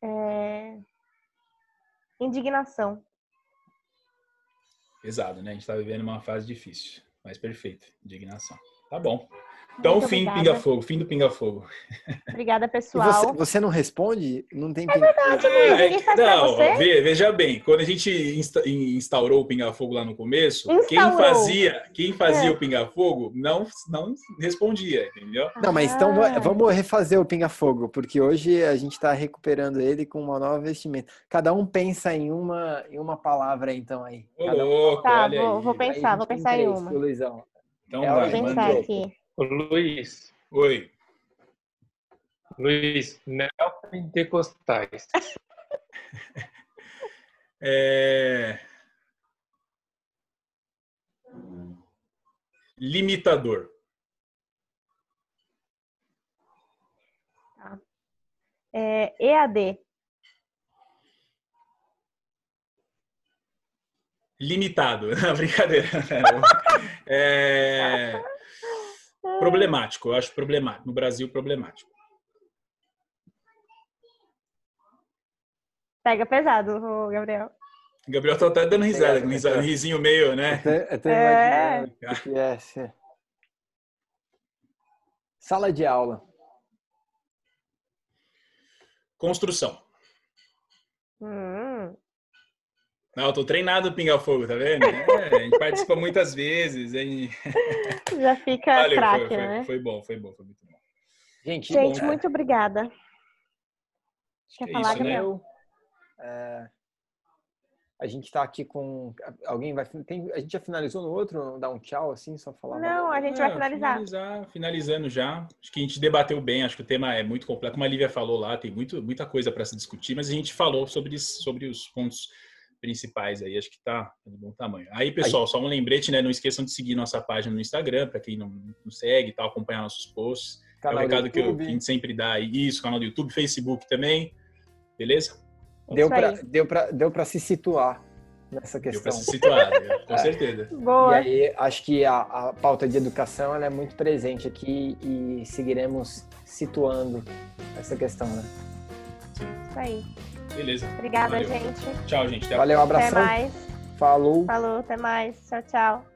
é... Indignação. Pesado, né? A gente tá vivendo uma fase difícil, mas perfeito. Indignação. Tá bom. Então, Muito fim do obrigada. pinga-fogo, fim do pinga-fogo. Obrigada, E pessoal. você, você não responde? Não tem é verdade, Luiz. Ninguém faz pra não, você? ve- veja bem, quando a gente insta- instaurou o pinga-fogo lá no começo, quem Instaurou. fazia, quem fazia É. o pinga-fogo não, não respondia, entendeu? Não, mas então Ah. vamos refazer o Pinga Fogo, porque hoje a gente está recuperando ele com uma nova vestimenta. Cada um pensa em uma, em uma palavra, então, aí. Ô, um. louco, Tá, olha vou- aí. vou pensar, vou pensar em uma. Luizão. Então, É vai, Vou pensar mandou. aqui. Ô, Luiz, Oi. Luiz, neopentecostais. (laughs) É... Limitador. É, EAD. Limitado. (laughs) Brincadeira. (laughs) É... Problemático, eu acho problemático. No Brasil, problemático. Pega pesado, Gabriel. O Gabriel tá até dando risada, Obrigado, um risa- Gabriel. risinho meio, né? Até, até É. o que é. Sala de aula. Construção. Hum, Não, eu tô treinado no Pinga Fogo, tá vendo? É, a gente participa muitas vezes. Hein? (laughs) já fica Valeu, craque, foi, né? foi bom, foi bom, foi muito bom. Gente, Gente, bom, muito obrigada. Acho Quer que é falar, isso, né? Gabriel? É, a gente está aqui com. Alguém vai. Tem, a gente já finalizou no outro? Dar um tchau assim, só falar. Não, a gente É, vai finalizar. finalizar. Finalizando já. Acho que a gente debateu bem, acho que o tema é muito complexo. Como a Lívia falou lá, tem muito, muita coisa para se discutir, mas a gente falou sobre, sobre os pontos principais aí, acho que tá de bom tamanho. Aí, pessoal, só um lembrete, né? Não esqueçam de seguir nossa página no Instagram, para quem não, não segue e tal, acompanhar nossos posts. é o Canal do recado que, eu- que a gente sempre dá aí. Isso, canal do YouTube, Facebook também. Beleza? É Deu para aí. deu pra, deu pra se situar. nessa Deu questão. para se situar, né? com (laughs) (laughs) certeza. Boa. E aí, acho que a, a pauta de educação ela é muito presente aqui e seguiremos situando essa questão, né? Isso aí. Beleza. Obrigada, Valeu. gente. Tchau, gente. Até Valeu, um Até abração. mais. Falou. Falou, até mais. Tchau, tchau.